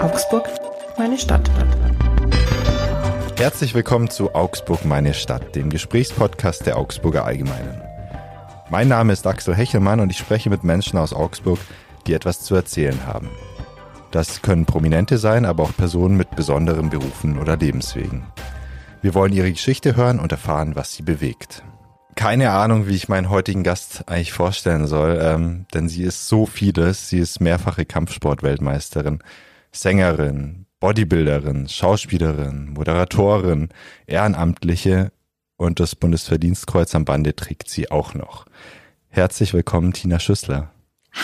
Augsburg, meine Stadt. Herzlich willkommen zu Augsburg, meine Stadt, dem Gesprächspodcast der Augsburger Allgemeinen. Mein Name ist Axel Hechelmann und ich spreche mit Menschen aus Augsburg, die etwas zu erzählen haben. Das können Prominente sein, aber auch Personen mit besonderen Berufen oder Lebenswegen. Wir wollen ihre Geschichte hören und erfahren, was sie bewegt. Keine Ahnung, wie ich meinen heutigen Gast eigentlich vorstellen soll, ähm, denn sie ist so vieles. Sie ist mehrfache Kampfsportweltmeisterin, Sängerin, Bodybuilderin, Schauspielerin, Moderatorin, Ehrenamtliche und das Bundesverdienstkreuz am Bande trägt sie auch noch. Herzlich willkommen, Tina Schüssler.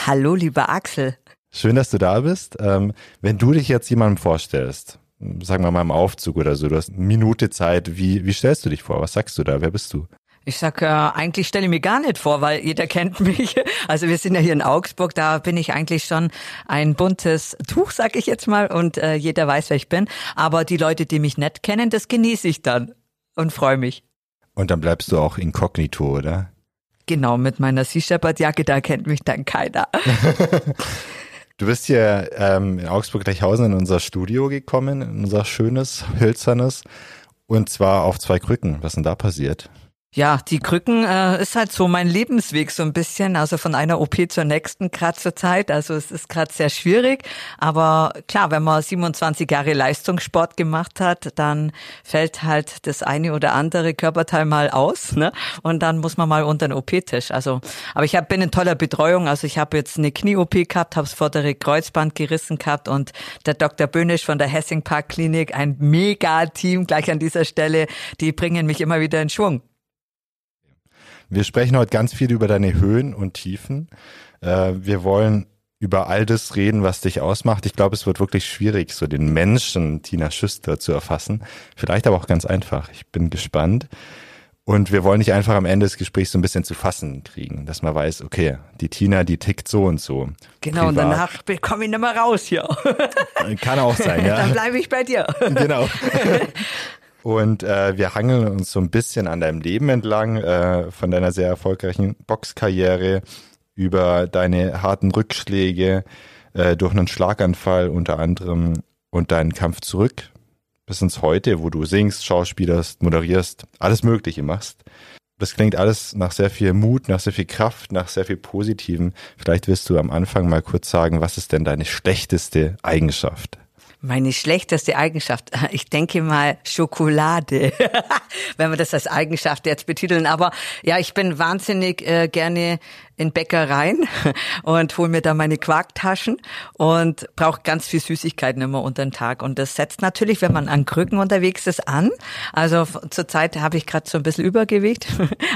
Hallo, lieber Axel. Schön, dass du da bist. Ähm, wenn du dich jetzt jemandem vorstellst, sagen wir mal im Aufzug oder so, du hast eine Minute Zeit, wie, wie stellst du dich vor? Was sagst du da? Wer bist du? Ich sag, äh, eigentlich stelle ich mir gar nicht vor, weil jeder kennt mich. Also wir sind ja hier in Augsburg, da bin ich eigentlich schon ein buntes Tuch, sag ich jetzt mal, und äh, jeder weiß, wer ich bin. Aber die Leute, die mich nicht kennen, das genieße ich dann und freue mich. Und dann bleibst du auch inkognito, oder? Genau, mit meiner Sea Shepherd Jacke, da kennt mich dann keiner. du bist hier ähm, in Augsburg-Gleichhausen in unser Studio gekommen, in unser schönes, hölzernes, und zwar auf zwei Krücken. Was ist denn da passiert? Ja, die Krücken äh, ist halt so mein Lebensweg so ein bisschen, also von einer OP zur nächsten gerade zur Zeit. Also es ist gerade sehr schwierig, aber klar, wenn man 27 Jahre Leistungssport gemacht hat, dann fällt halt das eine oder andere Körperteil mal aus, ne? Und dann muss man mal unter den OP-Tisch. Also, aber ich hab, bin in toller Betreuung. Also ich habe jetzt eine Knie-OP gehabt, habe das vordere Kreuzband gerissen gehabt und der Dr. Böhnisch von der Hessing Park Klinik, ein Mega-Team gleich an dieser Stelle, die bringen mich immer wieder in Schwung. Wir sprechen heute ganz viel über deine Höhen und Tiefen. Äh, wir wollen über all das reden, was dich ausmacht. Ich glaube, es wird wirklich schwierig, so den Menschen Tina Schüster zu erfassen. Vielleicht aber auch ganz einfach. Ich bin gespannt. Und wir wollen dich einfach am Ende des Gesprächs so ein bisschen zu fassen kriegen, dass man weiß, okay, die Tina, die tickt so und so. Genau, Privat. und danach komme ich nicht mehr raus hier. Kann auch sein, ja. Dann bleibe ich bei dir. Genau. Und äh, wir hangeln uns so ein bisschen an deinem Leben entlang, äh, von deiner sehr erfolgreichen Boxkarriere über deine harten Rückschläge äh, durch einen Schlaganfall unter anderem und deinen Kampf zurück bis ins Heute, wo du singst, schauspielerst, moderierst, alles Mögliche machst. Das klingt alles nach sehr viel Mut, nach sehr viel Kraft, nach sehr viel Positivem. Vielleicht willst du am Anfang mal kurz sagen, was ist denn deine schlechteste Eigenschaft? Meine schlechteste Eigenschaft, ich denke mal Schokolade, wenn wir das als Eigenschaft jetzt betiteln. Aber ja, ich bin wahnsinnig äh, gerne in Bäckereien und hole mir da meine Quarktaschen und brauche ganz viel Süßigkeiten immer unter den Tag. Und das setzt natürlich, wenn man an Krücken unterwegs ist, an. Also zurzeit habe ich gerade so ein bisschen Übergewicht,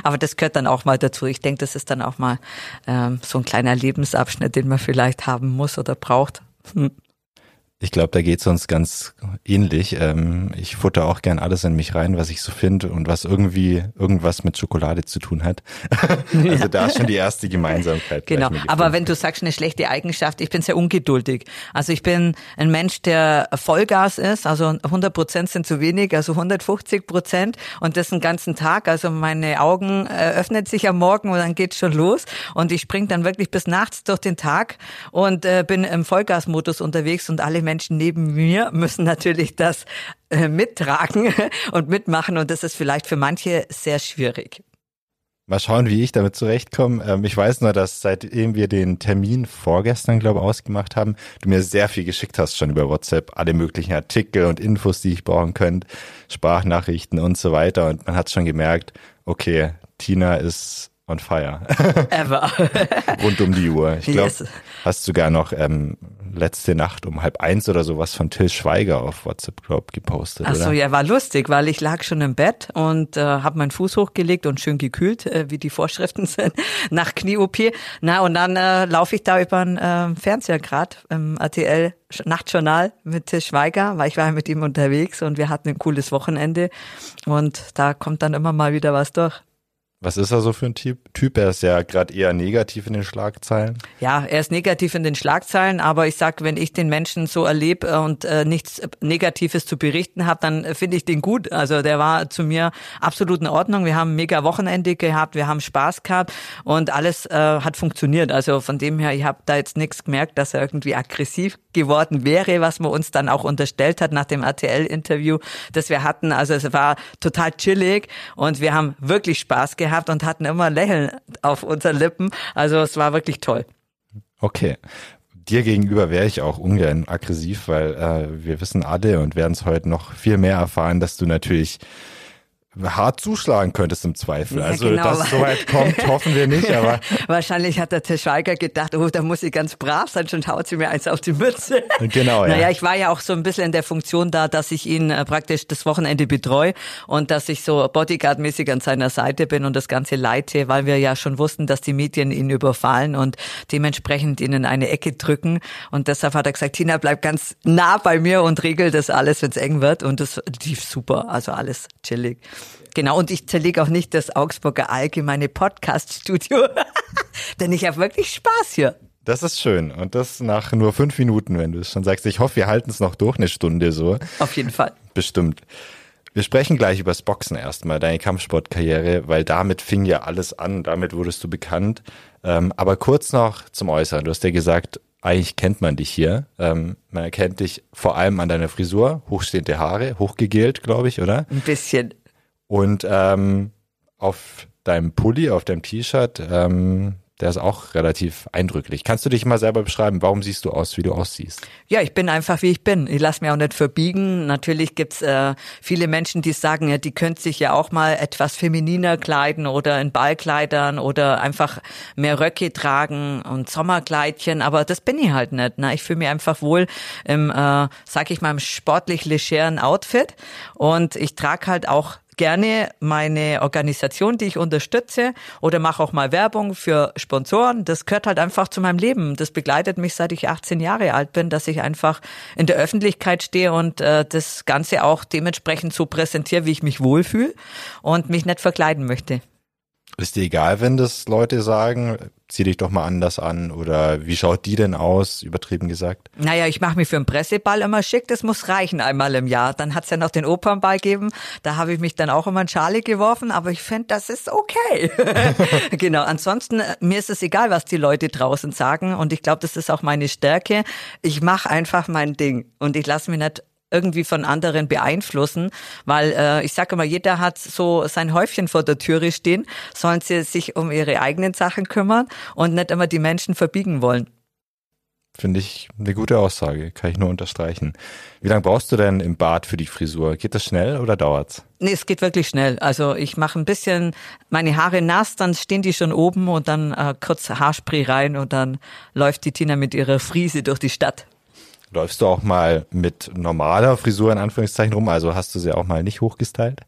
aber das gehört dann auch mal dazu. Ich denke, das ist dann auch mal ähm, so ein kleiner Lebensabschnitt, den man vielleicht haben muss oder braucht. Hm. Ich glaube, da geht's uns ganz ähnlich. Ähm, ich futter auch gern alles in mich rein, was ich so finde und was irgendwie irgendwas mit Schokolade zu tun hat. also ja. da ist schon die erste Gemeinsamkeit. Genau. Aber wenn du sagst, eine schlechte Eigenschaft, ich bin sehr ungeduldig. Also ich bin ein Mensch, der Vollgas ist. Also 100 Prozent sind zu wenig, also 150 Prozent und das den ganzen Tag. Also meine Augen äh, öffnen sich am Morgen und dann geht's schon los und ich spring dann wirklich bis nachts durch den Tag und äh, bin im Vollgasmodus unterwegs und alle Menschen neben mir müssen natürlich das äh, mittragen und mitmachen und das ist vielleicht für manche sehr schwierig. Mal schauen, wie ich damit zurechtkomme. Ähm, ich weiß nur, dass seitdem wir den Termin vorgestern, glaube ich, ausgemacht haben, du mir sehr viel geschickt hast schon über WhatsApp, alle möglichen Artikel und Infos, die ich brauchen könnte, Sprachnachrichten und so weiter. Und man hat schon gemerkt, okay, Tina ist on fire. Ever. Rund um die Uhr. Ich glaube, yes. hast sogar noch ähm, letzte Nacht um halb eins oder sowas von Till Schweiger auf WhatsApp, glaub, gepostet. Ach so, ja, war lustig, weil ich lag schon im Bett und äh, habe meinen Fuß hochgelegt und schön gekühlt, äh, wie die Vorschriften sind, nach Knie-OP. Na, und dann äh, laufe ich da über den äh, Fernseher grad im RTL Nachtjournal mit Till Schweiger, weil ich war mit ihm unterwegs und wir hatten ein cooles Wochenende und da kommt dann immer mal wieder was durch. Was ist er so für ein Typ? Typ, er ist ja gerade eher negativ in den Schlagzeilen. Ja, er ist negativ in den Schlagzeilen, aber ich sag, wenn ich den Menschen so erlebe äh, und äh, nichts Negatives zu berichten habe, dann äh, finde ich den gut. Also der war zu mir absolut in Ordnung. Wir haben ein mega Wochenende gehabt, wir haben Spaß gehabt und alles äh, hat funktioniert. Also von dem her, ich habe da jetzt nichts gemerkt, dass er irgendwie aggressiv geworden wäre, was man uns dann auch unterstellt hat nach dem RTL-Interview, das wir hatten. Also es war total chillig und wir haben wirklich Spaß gehabt gehabt und hatten immer ein Lächeln auf unseren Lippen. Also es war wirklich toll. Okay. Dir gegenüber wäre ich auch ungern aggressiv, weil äh, wir wissen alle und werden es heute noch viel mehr erfahren, dass du natürlich hart zuschlagen könntest im Zweifel. Ja, also, genau. dass es so weit kommt, hoffen wir nicht, aber. Wahrscheinlich hat der Tischweiger gedacht, oh, da muss ich ganz brav sein, schon haut sie mir eins auf die Mütze. Genau, ja. Naja, ich war ja auch so ein bisschen in der Funktion da, dass ich ihn äh, praktisch das Wochenende betreue und dass ich so Bodyguard-mäßig an seiner Seite bin und das Ganze leite, weil wir ja schon wussten, dass die Medien ihn überfallen und dementsprechend ihn in eine Ecke drücken. Und deshalb hat er gesagt, Tina, bleib ganz nah bei mir und regel das alles, wenn es eng wird. Und das lief super, also alles chillig. Genau, und ich zerlege auch nicht das Augsburger Allgemeine Podcast-Studio, denn ich habe wirklich Spaß hier. Das ist schön. Und das nach nur fünf Minuten, wenn du es schon sagst. Ich hoffe, wir halten es noch durch eine Stunde so. Auf jeden Fall. Bestimmt. Wir sprechen gleich übers Boxen erstmal, deine Kampfsportkarriere, weil damit fing ja alles an, damit wurdest du bekannt. Ähm, aber kurz noch zum Äußeren. Du hast ja gesagt, eigentlich kennt man dich hier. Ähm, man erkennt dich vor allem an deiner Frisur, hochstehende Haare, hochgegelt, glaube ich, oder? Ein bisschen. Und ähm, auf deinem Pulli, auf deinem T-Shirt, ähm, der ist auch relativ eindrücklich. Kannst du dich mal selber beschreiben, warum siehst du aus, wie du aussiehst? Ja, ich bin einfach, wie ich bin. Ich lasse mir auch nicht verbiegen. Natürlich gibt's äh, viele Menschen, die sagen, ja, die könnte sich ja auch mal etwas femininer kleiden oder in Ballkleidern oder einfach mehr Röcke tragen und Sommerkleidchen. Aber das bin ich halt nicht. Ne? Ich fühle mich einfach wohl im, äh, sag ich mal, im sportlich legeren Outfit. Und ich trage halt auch gerne meine Organisation, die ich unterstütze oder mache auch mal Werbung für Sponsoren. Das gehört halt einfach zu meinem Leben. Das begleitet mich, seit ich 18 Jahre alt bin, dass ich einfach in der Öffentlichkeit stehe und äh, das Ganze auch dementsprechend so präsentiere, wie ich mich wohlfühle und mich nicht verkleiden möchte. Ist dir egal, wenn das Leute sagen, zieh dich doch mal anders an oder wie schaut die denn aus, übertrieben gesagt? Naja, ich mache mich für einen Presseball immer schick, das muss reichen einmal im Jahr. Dann hat's ja noch den Opernball gegeben, da habe ich mich dann auch immer in Schale geworfen, aber ich finde, das ist okay. genau, ansonsten, äh, mir ist es egal, was die Leute draußen sagen und ich glaube, das ist auch meine Stärke. Ich mache einfach mein Ding und ich lasse mich nicht irgendwie von anderen beeinflussen, weil äh, ich sage immer, jeder hat so sein Häufchen vor der Türe stehen, sollen sie sich um ihre eigenen Sachen kümmern und nicht immer die Menschen verbiegen wollen. Finde ich eine gute Aussage, kann ich nur unterstreichen. Wie lange brauchst du denn im Bad für die Frisur? Geht das schnell oder dauert's? Nee, es geht wirklich schnell. Also ich mache ein bisschen meine Haare nass, dann stehen die schon oben und dann äh, kurz Haarspray rein und dann läuft die Tina mit ihrer Frise durch die Stadt. Läufst du auch mal mit normaler Frisur in Anführungszeichen rum? Also hast du sie auch mal nicht hochgestylt?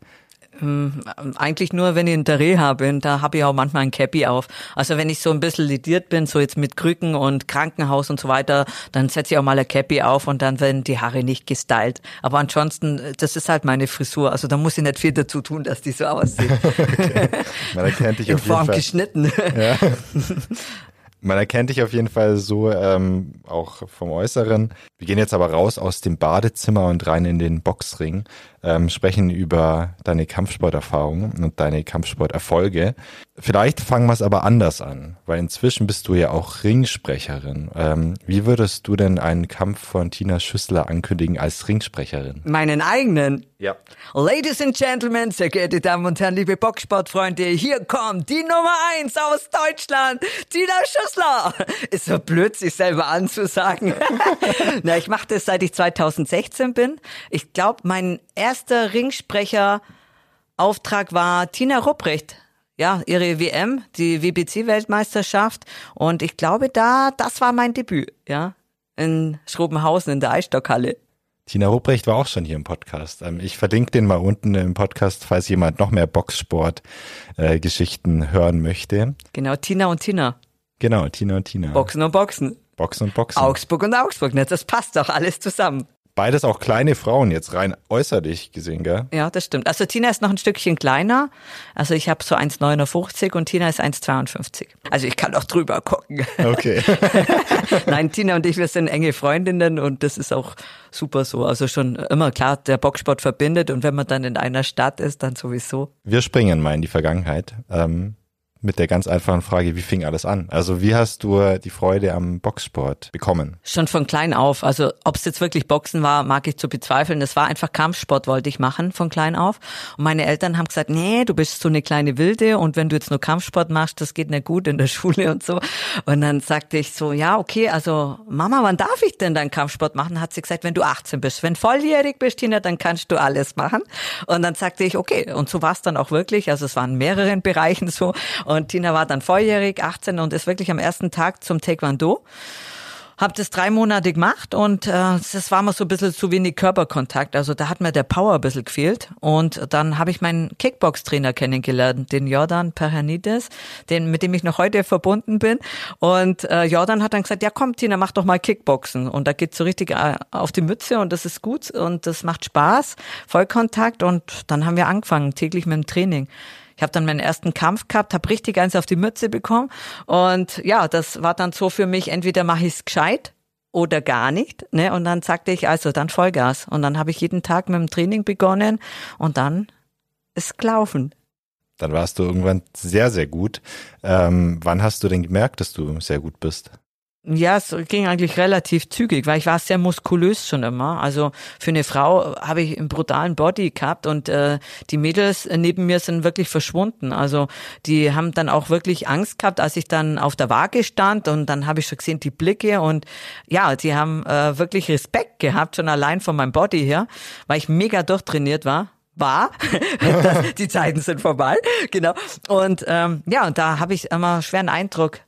Ähm, eigentlich nur, wenn ich in der Reha bin, da habe ich auch manchmal ein Cappy auf. Also wenn ich so ein bisschen lidiert bin, so jetzt mit Krücken und Krankenhaus und so weiter, dann setze ich auch mal ein Cappy auf und dann werden die Haare nicht gestylt. Aber ansonsten, das ist halt meine Frisur. Also da muss ich nicht viel dazu tun, dass die so aussieht. okay. Man erkennt dich in auf jeden Form Fall. geschnitten. Ja. Man erkennt dich auf jeden Fall so ähm, auch vom Äußeren. Wir gehen jetzt aber raus aus dem Badezimmer und rein in den Boxring, ähm, sprechen über deine Kampfsporterfahrungen und deine Kampfsporterfolge. Vielleicht fangen wir es aber anders an, weil inzwischen bist du ja auch Ringsprecherin. Ähm, wie würdest du denn einen Kampf von Tina Schüssler ankündigen als Ringsprecherin? Meinen eigenen. Ja. Ladies and Gentlemen, sehr geehrte Damen und Herren, liebe Boxsportfreunde, hier kommt die Nummer eins aus Deutschland, Tina Schüssler. Ist so blöd, sich selber anzusagen. Na, ich mache das seit ich 2016 bin. Ich glaube, mein erster Ringsprecher-Auftrag war Tina Rupprecht. Ja, ihre WM, die WBC-Weltmeisterschaft. Und ich glaube, da, das war mein Debüt, ja. In Schrobenhausen in der Eisstockhalle. Tina Rupprecht war auch schon hier im Podcast. Ähm, Ich verlinke den mal unten im Podcast, falls jemand noch mehr Boxsport-Geschichten hören möchte. Genau, Tina und Tina. Genau, Tina und Tina. Boxen und Boxen. Boxen und Boxen. Augsburg und Augsburg, ne? Das passt doch alles zusammen. Beides auch kleine Frauen, jetzt rein äußerlich gesehen, gell? Ja, das stimmt. Also Tina ist noch ein Stückchen kleiner. Also ich habe so 1,59 und Tina ist 1,52. Also ich kann auch drüber gucken. Okay. Nein, Tina und ich, wir sind enge Freundinnen und das ist auch super so. Also schon immer klar, der Boxsport verbindet und wenn man dann in einer Stadt ist, dann sowieso. Wir springen mal in die Vergangenheit. Ähm, mit der ganz einfachen Frage, wie fing alles an? Also wie hast du die Freude am Boxsport bekommen? Schon von klein auf. Also ob es jetzt wirklich Boxen war, mag ich zu bezweifeln. Es war einfach Kampfsport, wollte ich machen von klein auf. Und meine Eltern haben gesagt, nee, du bist so eine kleine Wilde und wenn du jetzt nur Kampfsport machst, das geht nicht gut in der Schule und so. Und dann sagte ich so, ja, okay, also Mama, wann darf ich denn dann Kampfsport machen? Hat sie gesagt, wenn du 18 bist. Wenn volljährig bist, Tina, dann kannst du alles machen. Und dann sagte ich, okay. Und so war es dann auch wirklich. Also es waren mehreren Bereichen so. Und Tina war dann volljährig, 18 und ist wirklich am ersten Tag zum Taekwondo. Hab das drei Monate gemacht und äh, das war mir so ein bisschen zu wenig Körperkontakt. Also da hat mir der Power ein bisschen gefehlt. Und dann habe ich meinen Kickbox-Trainer kennengelernt, den Jordan Perhanides, den, mit dem ich noch heute verbunden bin. Und äh, Jordan hat dann gesagt, ja komm Tina, mach doch mal Kickboxen. Und da geht's so richtig äh, auf die Mütze und das ist gut und das macht Spaß, Vollkontakt. Und dann haben wir angefangen, täglich mit dem Training. Ich habe dann meinen ersten Kampf gehabt, habe richtig eins auf die Mütze bekommen. Und ja, das war dann so für mich, entweder mache ich es gescheit oder gar nicht. Ne? Und dann sagte ich, also dann Vollgas. Und dann habe ich jeden Tag mit dem Training begonnen und dann ist gelaufen. Dann warst du irgendwann sehr, sehr gut. Ähm, wann hast du denn gemerkt, dass du sehr gut bist? Ja, es ging eigentlich relativ zügig, weil ich war sehr muskulös schon immer. Also für eine Frau habe ich einen brutalen Body gehabt und äh, die Mädels neben mir sind wirklich verschwunden. Also die haben dann auch wirklich Angst gehabt, als ich dann auf der Waage stand und dann habe ich schon gesehen die Blicke und ja, die haben äh, wirklich Respekt gehabt, schon allein von meinem Body her, weil ich mega durchtrainiert war war. die Zeiten sind vorbei, genau. Und ähm, ja, und da habe ich immer schweren Eindruck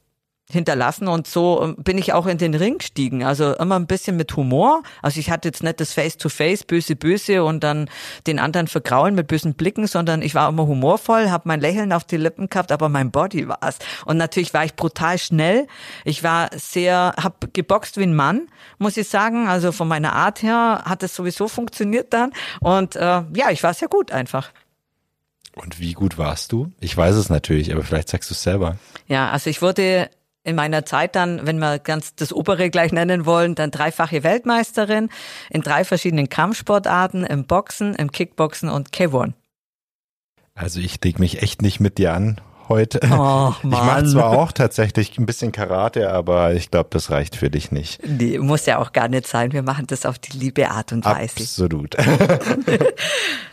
hinterlassen und so ähm, bin ich auch in den Ring gestiegen. Also immer ein bisschen mit Humor. Also ich hatte jetzt nicht das Face-to-Face, böse, böse und dann den anderen vergraulen mit bösen Blicken, sondern ich war immer humorvoll, habe mein Lächeln auf die Lippen gehabt, aber mein Body war es. Und natürlich war ich brutal schnell. Ich war sehr, habe geboxt wie ein Mann, muss ich sagen. Also von meiner Art her hat es sowieso funktioniert dann. Und äh, ja, ich war sehr gut einfach. Und wie gut warst du? Ich weiß es natürlich, aber vielleicht sagst du es selber. Ja, also ich wurde in meiner Zeit dann, wenn wir ganz das obere gleich nennen wollen, dann dreifache Weltmeisterin in drei verschiedenen Kampfsportarten, im Boxen, im Kickboxen und K1. Also ich leg mich echt nicht mit dir an heute. Oh, ich mache zwar auch tatsächlich ein bisschen Karate, aber ich glaube, das reicht für dich nicht. Nee, muss ja auch gar nicht sein. Wir machen das auf die liebe Art und Weise. Absolut.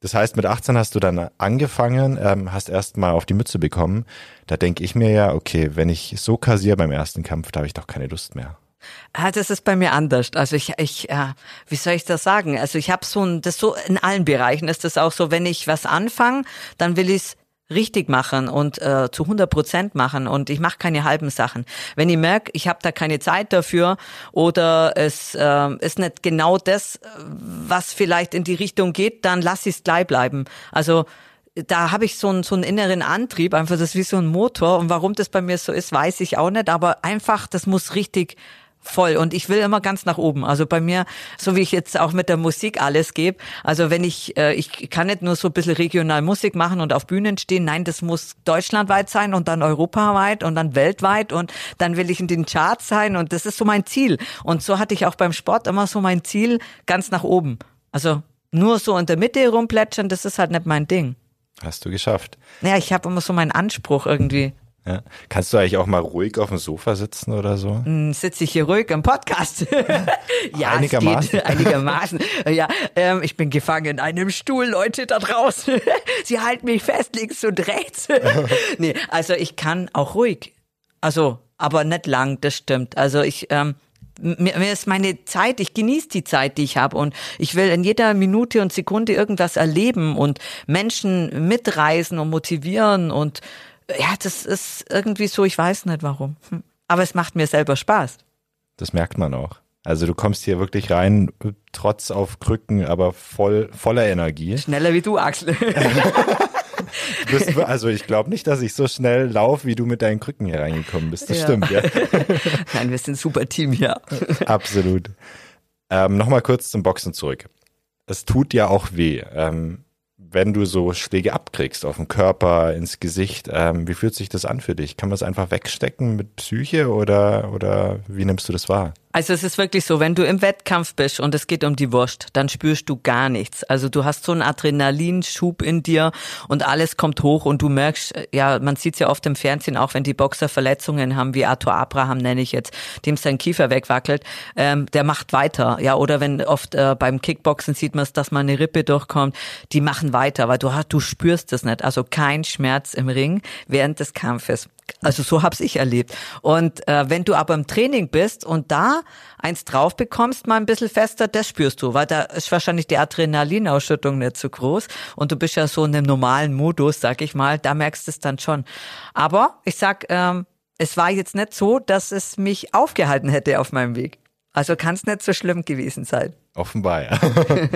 Das heißt, mit 18 hast du dann angefangen, ähm, hast erst mal auf die Mütze bekommen. Da denke ich mir ja, okay, wenn ich so kassiere beim ersten Kampf, da habe ich doch keine Lust mehr. Ah, das ist bei mir anders. Also ich, ich, äh, wie soll ich das sagen? Also ich habe so ein, das so in allen Bereichen ist das auch so, wenn ich was anfange, dann will ich richtig machen und äh, zu 100 Prozent machen und ich mache keine halben Sachen. Wenn ich merke, ich habe da keine Zeit dafür oder es äh, ist nicht genau das, was vielleicht in die Richtung geht, dann lass ich es gleich bleiben. Also da habe ich so einen, so einen inneren Antrieb, einfach das ist wie so ein Motor und warum das bei mir so ist, weiß ich auch nicht, aber einfach, das muss richtig voll und ich will immer ganz nach oben. Also bei mir, so wie ich jetzt auch mit der Musik alles gebe, also wenn ich, äh, ich kann nicht nur so ein bisschen regional Musik machen und auf Bühnen stehen, nein, das muss deutschlandweit sein und dann europaweit und dann weltweit und dann will ich in den Charts sein und das ist so mein Ziel. Und so hatte ich auch beim Sport immer so mein Ziel ganz nach oben. Also nur so in der Mitte rumplätschern, das ist halt nicht mein Ding. Hast du geschafft. Ja, ich habe immer so meinen Anspruch irgendwie. Ja. Kannst du eigentlich auch mal ruhig auf dem Sofa sitzen oder so? Hm, Sitze ich hier ruhig im Podcast? ja, einigermaßen. Geht, einigermaßen. Ja, ähm, ich bin gefangen in einem Stuhl, Leute da draußen. Sie halten mich fest links und rechts. nee, also ich kann auch ruhig. Also, aber nicht lang, das stimmt. Also ich, ähm, mir, mir ist meine Zeit, ich genieße die Zeit, die ich habe und ich will in jeder Minute und Sekunde irgendwas erleben und Menschen mitreisen und motivieren und ja, das ist irgendwie so, ich weiß nicht warum. Hm. Aber es macht mir selber Spaß. Das merkt man auch. Also du kommst hier wirklich rein, trotz auf Krücken, aber voll voller Energie. Schneller wie du, Axel. bist, also ich glaube nicht, dass ich so schnell laufe, wie du mit deinen Krücken hier reingekommen bist. Das Ja. stimmt, ja. Nein, wir sind ein super Team hier. Absolut. Ähm, Nochmal kurz zum Boxen zurück. Es tut ja auch weh. Ähm, wenn du so Schläge abkriegst auf den Körper, ins Gesicht, ähm, wie fühlt sich das an für dich? Kann man es einfach wegstecken mit Psyche oder, oder wie nimmst du das wahr? Also es ist wirklich so, wenn du im Wettkampf bist und es geht um die Wurst, dann spürst du gar nichts. Also du hast so einen Adrenalinschub in dir und alles kommt hoch und du merkst, ja, man sieht ja oft im Fernsehen, auch wenn die Boxer Verletzungen haben, wie Arthur Abraham nenne ich jetzt, dem sein Kiefer wegwackelt, ähm, der macht weiter. Ja, oder wenn oft äh, beim Kickboxen sieht man es, dass mal eine Rippe durchkommt, die machen weiter, weil du, du spürst es nicht. Also kein Schmerz im Ring während des Kampfes. Also so hab's ich erlebt. Und äh, wenn du aber im Training bist und da eins drauf bekommst, mal ein bisschen fester, das spürst du, weil da ist wahrscheinlich die Adrenalinausschüttung nicht so groß und du bist ja so in einem normalen Modus, sag ich mal, da merkst du es dann schon. Aber ich sag, ähm, es war jetzt nicht so, dass es mich aufgehalten hätte auf meinem Weg. Also kann es nicht so schlimm gewesen sein. Offenbar, ja.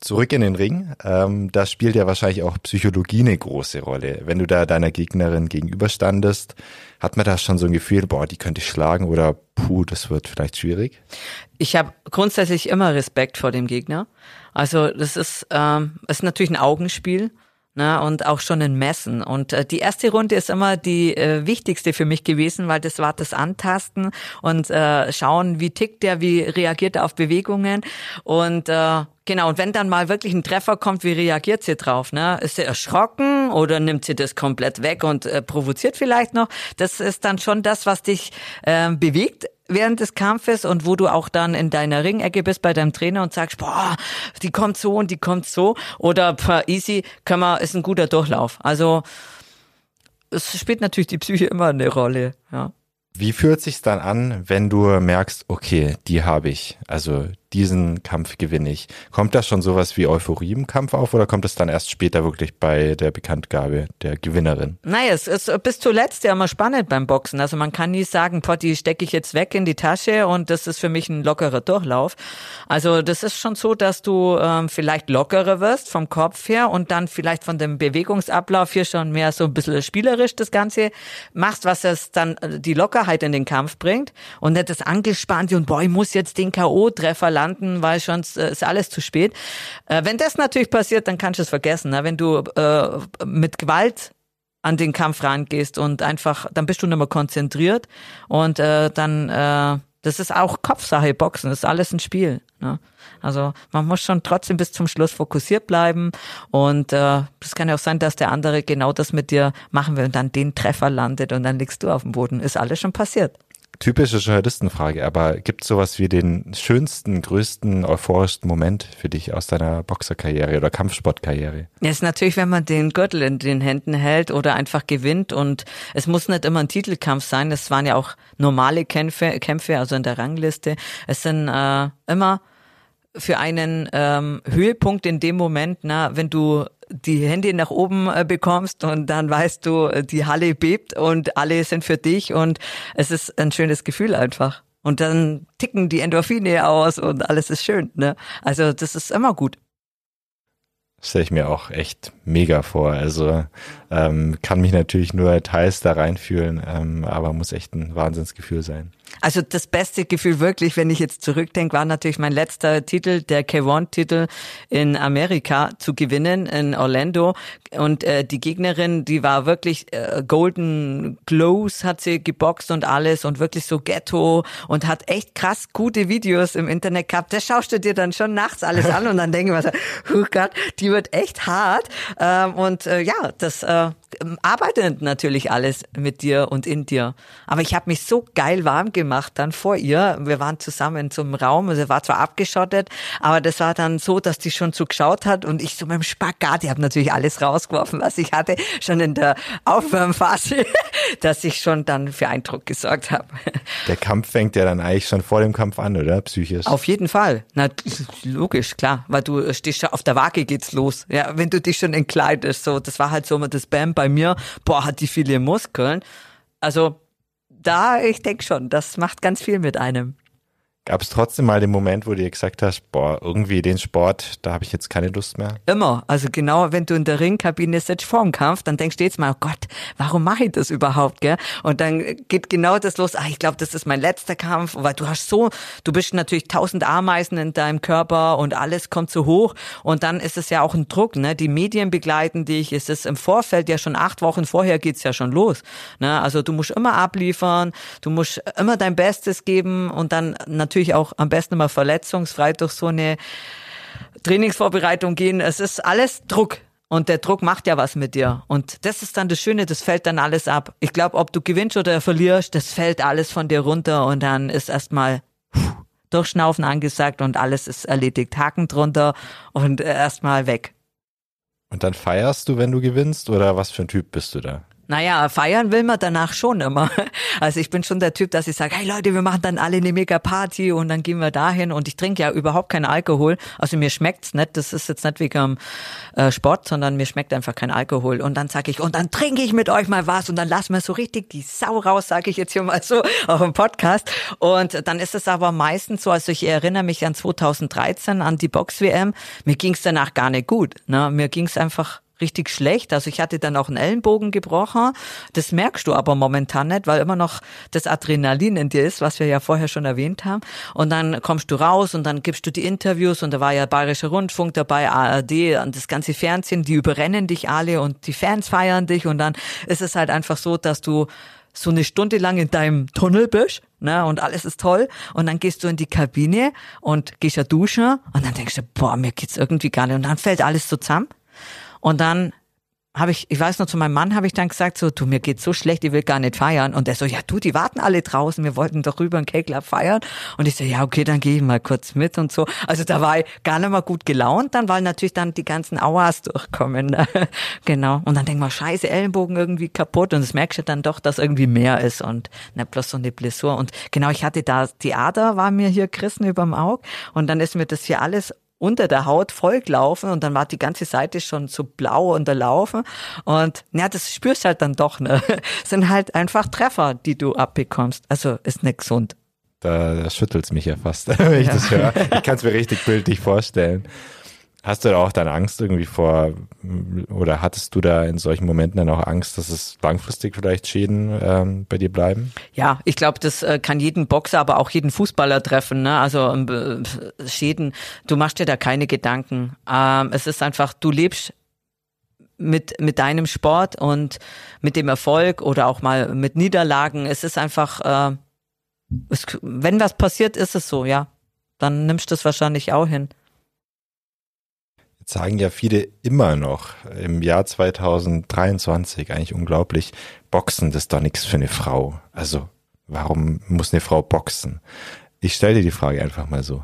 Zurück in den Ring. Ähm, da spielt ja wahrscheinlich auch Psychologie eine große Rolle. Wenn du da deiner Gegnerin gegenüberstandest, hat man da schon so ein Gefühl, boah, die könnte ich schlagen oder puh, das wird vielleicht schwierig? Ich habe grundsätzlich immer Respekt vor dem Gegner. Also das ist, ähm, ist natürlich ein Augenspiel ne, und auch schon ein Messen. Und äh, die erste Runde ist immer die äh, wichtigste für mich gewesen, weil das war das Antasten und äh, schauen, wie tickt der, wie reagiert er auf Bewegungen und äh, Genau, und wenn dann mal wirklich ein Treffer kommt, wie reagiert sie drauf? Ne? Ist sie erschrocken oder nimmt sie das komplett weg und äh, provoziert vielleicht noch? Das ist dann schon das, was dich äh, bewegt während des Kampfes und wo du auch dann in deiner Ringecke bist bei deinem Trainer und sagst, boah, die kommt so und die kommt so oder easy können wir, ist ein guter Durchlauf. Also es spielt natürlich die Psyche immer eine Rolle, ja. Wie fühlt sich's dann an, wenn du merkst, okay, die habe ich, also diesen Kampf gewinne ich? Kommt da schon sowas wie Euphorie im Kampf auf oder kommt es dann erst später wirklich bei der Bekanntgabe der Gewinnerin? Naja, es ist bis zuletzt ja immer spannend beim Boxen. Also man kann nie sagen, die stecke ich jetzt weg in die Tasche und das ist für mich ein lockerer Durchlauf. Also das ist schon so, dass du ähm, vielleicht lockerer wirst vom Kopf her und dann vielleicht von dem Bewegungsablauf hier schon mehr so ein bisschen spielerisch das Ganze machst, was es dann äh, die Lockerheit Lockerheit in den Kampf bringt und nicht das Angespannte und boah, ich muss jetzt den K.O.-Treffer landen, weil schon äh, ist alles zu spät. Äh, wenn das natürlich passiert, dann kannst du es vergessen. Ne? Wenn du äh, mit Gewalt an den Kampf rangehst und einfach, dann bist du nicht mehr konzentriert und dann, das ist auch Kopfsache, Boxen, das ist alles ein Spiel. Ne? Also man muss schon trotzdem bis zum Schluss fokussiert bleiben und es kann ja auch sein, dass der andere genau das mit dir machen will und dann den Treffer landet und dann liegst du auf dem Boden. Ist alles schon passiert. Typische Journalistenfrage, aber gibt es sowas wie den schönsten, größten, euphorischsten Moment für dich aus deiner Boxerkarriere oder Kampfsportkarriere? Ja, ist natürlich, wenn man den Gürtel in den Händen hält oder einfach gewinnt und es muss nicht immer ein Titelkampf sein, es waren ja auch normale Kämpfe, Kämpfe also in der Rangliste. Es sind äh, immer für einen ähm, Höhepunkt in dem Moment, na, wenn du die Hände nach oben äh, bekommst und dann weißt du, äh, die Halle bebt und alle sind für dich und es ist ein schönes Gefühl einfach. Und dann ticken die Endorphine aus und alles ist schön. Ne? Also das ist immer gut. Stelle ich mir auch echt mega vor. Also ähm, kann mich natürlich nur teils da reinfühlen, ähm, aber muss echt ein Wahnsinnsgefühl sein. Also das beste Gefühl wirklich, wenn ich jetzt zurückdenke, war natürlich mein letzter Titel, der K1-Titel in Amerika zu gewinnen in Orlando. Und äh, die Gegnerin, die war wirklich äh, Golden Glows, hat sie geboxt und alles und wirklich so Ghetto und hat echt krass gute Videos im Internet gehabt. Das schaust du dir dann schon nachts alles an und dann denke ich mir so, oh Gott, die wird echt hart. Ähm, und äh, ja, das äh, arbeitet natürlich alles mit dir und in dir. Aber ich habe mich so geil warm gemacht dann vor ihr. Wir waren zusammen in so einem Raum, also war zwar abgeschottet, aber das war dann so, dass die schon so geschaut hat und ich so mit dem Spagat, ich habe natürlich alles rausgeworfen, was ich hatte, schon in der Aufwärmphase, dass ich schon dann für Eindruck gesorgt habe. Der Kampf fängt ja dann eigentlich schon vor dem Kampf an, oder? Psychisch. Auf jeden Fall. Na, logisch, klar, weil du stehst schon auf der Waage geht's los. Ja, wenn du dich schon entkleidest, so, das war halt so immer das Bam bei mir. Boah, hat die viele Muskeln. Also, da, ich denke schon, das macht ganz viel mit einem. Gab es trotzdem mal den Moment, wo du dir gesagt hast, boah, irgendwie den Sport, da habe ich jetzt keine Lust mehr? Immer. Also genau, wenn du in der Ringkabine sitzt vor dem Kampf, dann denkst du jetzt mal, oh Gott, warum mache ich das überhaupt, gell? Und dann geht genau das los, ah, ich glaube, das ist mein letzter Kampf, weil du hast so, du bist natürlich tausend Ameisen in deinem Körper und alles kommt so hoch und dann ist es ja auch ein Druck, ne? Die Medien begleiten dich, es ist im Vorfeld ja schon acht Wochen vorher geht's ja schon los, ne? Also du musst immer abliefern, du musst immer dein Bestes geben und dann natürlich natürlich auch am besten immer verletzungsfrei durch so eine Trainingsvorbereitung gehen. Es ist alles Druck. Und der Druck macht ja was mit dir. Und das ist dann das Schöne, das fällt dann alles ab. Ich glaube, ob du gewinnst oder verlierst, das fällt alles von dir runter und dann ist erstmal Durchschnaufen angesagt und alles ist erledigt. Haken drunter und erstmal weg. Und dann feierst du, wenn du gewinnst oder was für ein Typ bist du da? Naja, feiern will man danach schon immer. Also ich bin schon der Typ, dass ich sage, hey Leute, wir machen dann alle eine mega Party und dann gehen wir dahin und ich trinke ja überhaupt keinen Alkohol. Also mir schmeckt's nicht, das ist jetzt nicht wegen äh, Sport, sondern mir schmeckt einfach kein Alkohol. Und dann sage ich, und dann trinke ich mit euch mal was und dann lassen wir so richtig die Sau raus, sage ich jetzt hier mal so auf dem Podcast. Und dann ist es aber meistens so, also ich erinnere mich an 2013, an die Box-WM, mir ging's danach gar nicht gut. Ne? Mir ging's einfach richtig schlecht. Also ich hatte dann auch einen Ellenbogen gebrochen. Das merkst du aber momentan nicht, weil immer noch das Adrenalin in dir ist, was wir ja vorher schon erwähnt haben. Und dann kommst du raus und dann gibst du die Interviews und da war ja Bayerischer Rundfunk dabei, ARD und das ganze Fernsehen, die überrennen dich alle und die Fans feiern dich und dann ist es halt einfach so, dass du so eine Stunde lang in deinem Tunnel bist, ne, und alles ist toll. Und dann gehst du in die Kabine und gehst ja duschen und dann denkst du, boah, mir geht's irgendwie gar nicht. Und dann fällt alles so zusammen. Und dann habe ich, ich weiß noch, zu meinem Mann habe ich dann gesagt, so, du, mir geht's so schlecht, ich will gar nicht feiern. Und der so, ja, du, die warten alle draußen, wir wollten doch rüber Cake Club feiern. Und ich so, ja, okay, dann gehe ich mal kurz mit und so. Also da war ich gar nicht mal gut gelaunt dann, weil natürlich dann die ganzen Auas durchkommen. Ne? genau. Und dann denk mal, scheiße, Ellenbogen irgendwie kaputt. Und das merkst du dann doch, dass irgendwie mehr ist und nicht bloß so eine Blessur. Und genau, ich hatte da, die Ader war mir hier gerissen überm Auge. Und dann ist mir das hier alles unter der Haut vollgelaufen und dann war die ganze Seite schon so blau unterlaufen und ja, das spürst halt dann doch, ne? Das sind halt einfach Treffer, die du abbekommst. Also ist nicht gesund. Da, da schüttelt mich ja fast, wenn ich ja. das höre. Ich kann es mir richtig bildlich vorstellen. Hast du da auch dann Angst irgendwie vor, oder hattest du da in solchen Momenten dann auch Angst, dass es langfristig vielleicht Schäden ähm, bei dir bleiben? Ja, ich glaube, das äh, kann jeden Boxer, aber auch jeden Fußballer treffen. Ne? Also äh, Schäden, du machst dir da keine Gedanken. Ähm, es ist einfach, du lebst mit, mit deinem Sport und mit dem Erfolg oder auch mal mit Niederlagen. Es ist einfach, äh, es, wenn was passiert, ist es so, ja. Dann nimmst du es wahrscheinlich auch hin sagen ja viele immer noch im Jahr 2023, eigentlich unglaublich, Boxen, das ist doch nichts für eine Frau. Also, warum muss eine Frau boxen? Ich stelle dir die Frage einfach mal so.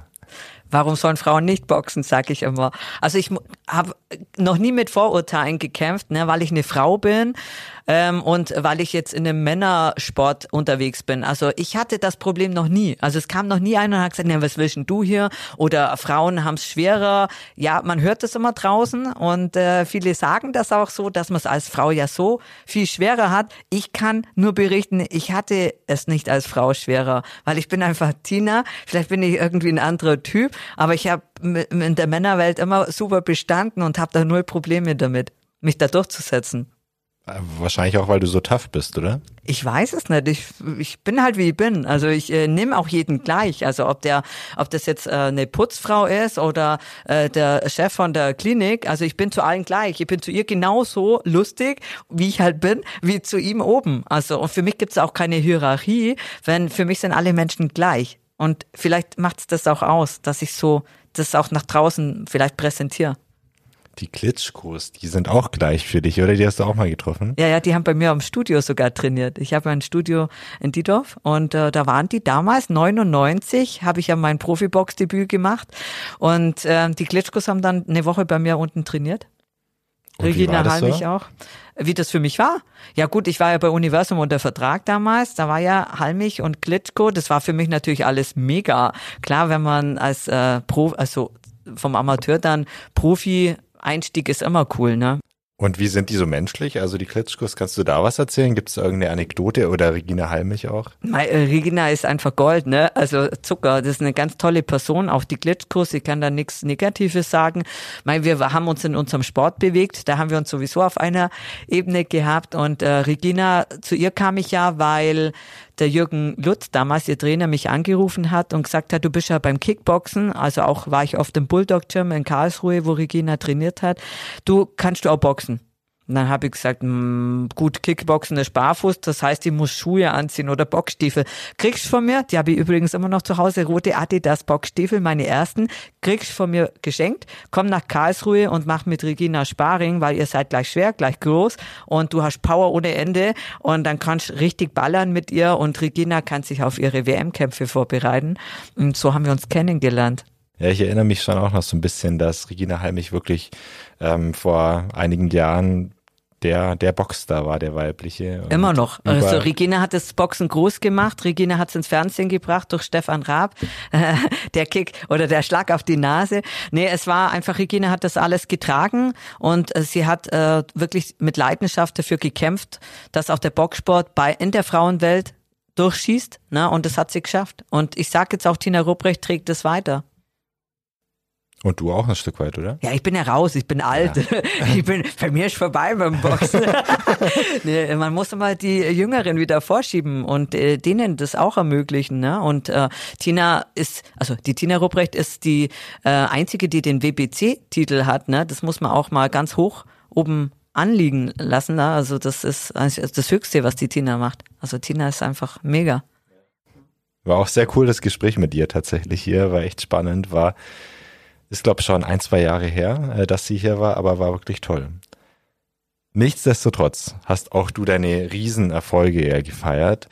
Warum sollen Frauen nicht boxen, sage ich immer. Also ich habe noch nie mit Vorurteilen gekämpft, ne, weil ich eine Frau bin ähm, und weil ich jetzt in einem Männersport unterwegs bin. Also ich hatte das Problem noch nie. Also es kam noch nie einer und hat gesagt, ne, was willst denn du hier? Oder Frauen haben es schwerer. Ja, man hört das immer draußen und äh, viele sagen das auch so, dass man es als Frau ja so viel schwerer hat. Ich kann nur berichten, ich hatte es nicht als Frau schwerer, weil ich bin einfach Tina. Vielleicht bin ich irgendwie ein anderer Typ, aber ich habe in der Männerwelt immer super bestanden und habe da null Probleme damit, mich da durchzusetzen. Wahrscheinlich auch, weil du so tough bist, oder? Ich weiß es nicht. Ich, ich bin halt wie ich bin. Also ich äh, nehme auch jeden gleich. Also ob der, ob das jetzt äh, eine Putzfrau ist oder äh, der Chef von der Klinik. Also ich bin zu allen gleich. Ich bin zu ihr genauso lustig, wie ich halt bin, wie zu ihm oben. Also und für mich gibt es auch keine Hierarchie, wenn für mich sind alle Menschen gleich. Und vielleicht macht es das auch aus, dass ich so das auch nach draußen vielleicht präsentiere. Die Klitschkos, die sind auch gleich für dich, oder? Die hast du auch mal getroffen? Ja, ja, die haben bei mir im Studio sogar trainiert. Ich habe ein Studio in Diedorf und äh, da waren die damals, 99, habe ich ja mein Profibox-Debüt gemacht und äh, die Klitschkos haben dann eine Woche bei mir unten trainiert. Und Regina Halmich so? auch. Wie das für mich war? Ja gut, ich war ja bei Universum unter Vertrag damals. Da war ja Halmich und Klitschko. Das war für mich natürlich alles mega. Klar, wenn man als äh, Pro, also vom Amateur dann Profi Einstieg ist immer cool, ne? Und wie sind die so menschlich? Also die Klitschkos, kannst du da was erzählen? Gibt es irgendeine Anekdote oder Regina Halmich auch? Meine, äh, Regina ist einfach Gold, ne? Also Zucker, das ist eine ganz tolle Person, auch die Klitschkos, ich kann da nichts Negatives sagen. Meine, wir haben uns in unserem Sport bewegt, da haben wir uns sowieso auf einer Ebene gehabt und äh, Regina, zu ihr kam ich ja, weil der Jürgen Lutz, damals ihr Trainer, mich angerufen hat und gesagt hat, du bist ja beim Kickboxen, also auch war ich auf dem Bulldog Gym in Karlsruhe, wo Regina trainiert hat. Du kannst du auch boxen. Und dann habe ich gesagt, mh, gut, Kickboxen ist barfuß, das heißt, ich muss Schuhe anziehen oder Boxstiefel. Kriegst du von mir, die habe ich übrigens immer noch zu Hause, rote Adidas Boxstiefel, meine ersten, kriegst du von mir geschenkt, komm nach Karlsruhe und mach mit Regina Sparring, weil ihr seid gleich schwer, gleich groß und du hast Power ohne Ende und dann kannst richtig ballern mit ihr und Regina kann sich auf ihre WM-Kämpfe vorbereiten. Und so haben wir uns kennengelernt. Ja, ich erinnere mich schon auch noch so ein bisschen, dass Regina Halmich wirklich ähm, vor einigen Jahren der, der Boxstar war, der weibliche. Immer noch. Also Regina hat das Boxen groß gemacht. Regina hat es ins Fernsehen gebracht durch Stefan Raab. der Kick oder der Schlag auf die Nase. Nee, es war einfach, Regina hat das alles getragen und äh, sie hat äh, wirklich mit Leidenschaft dafür gekämpft, dass auch der Boxsport bei, in der Frauenwelt durchschießt. Ne? Und das hat sie geschafft. Und ich sage jetzt auch, Tina Ruprecht trägt das weiter. Und du auch ein Stück weit, oder? Ja, ich bin ja raus, ich bin alt. Ja. Ich bin, bei mir ist vorbei beim Boxen. nee, man muss mal die Jüngeren wieder vorschieben und äh, denen das auch ermöglichen. Ne? Und äh, Tina ist, also die Tina Rupprecht ist die äh, einzige, die den WBC-Titel hat. Ne? Das muss man auch mal ganz hoch oben anliegen lassen. Ne? Also das ist das Höchste, was die Tina macht. Also Tina ist einfach mega. War auch sehr cool das Gespräch mit dir tatsächlich hier, war echt spannend, war ist, glaube ich, schon ein, zwei Jahre her, äh, dass sie hier war, aber war wirklich toll. Nichtsdestotrotz hast auch du deine Riesenerfolge ja gefeiert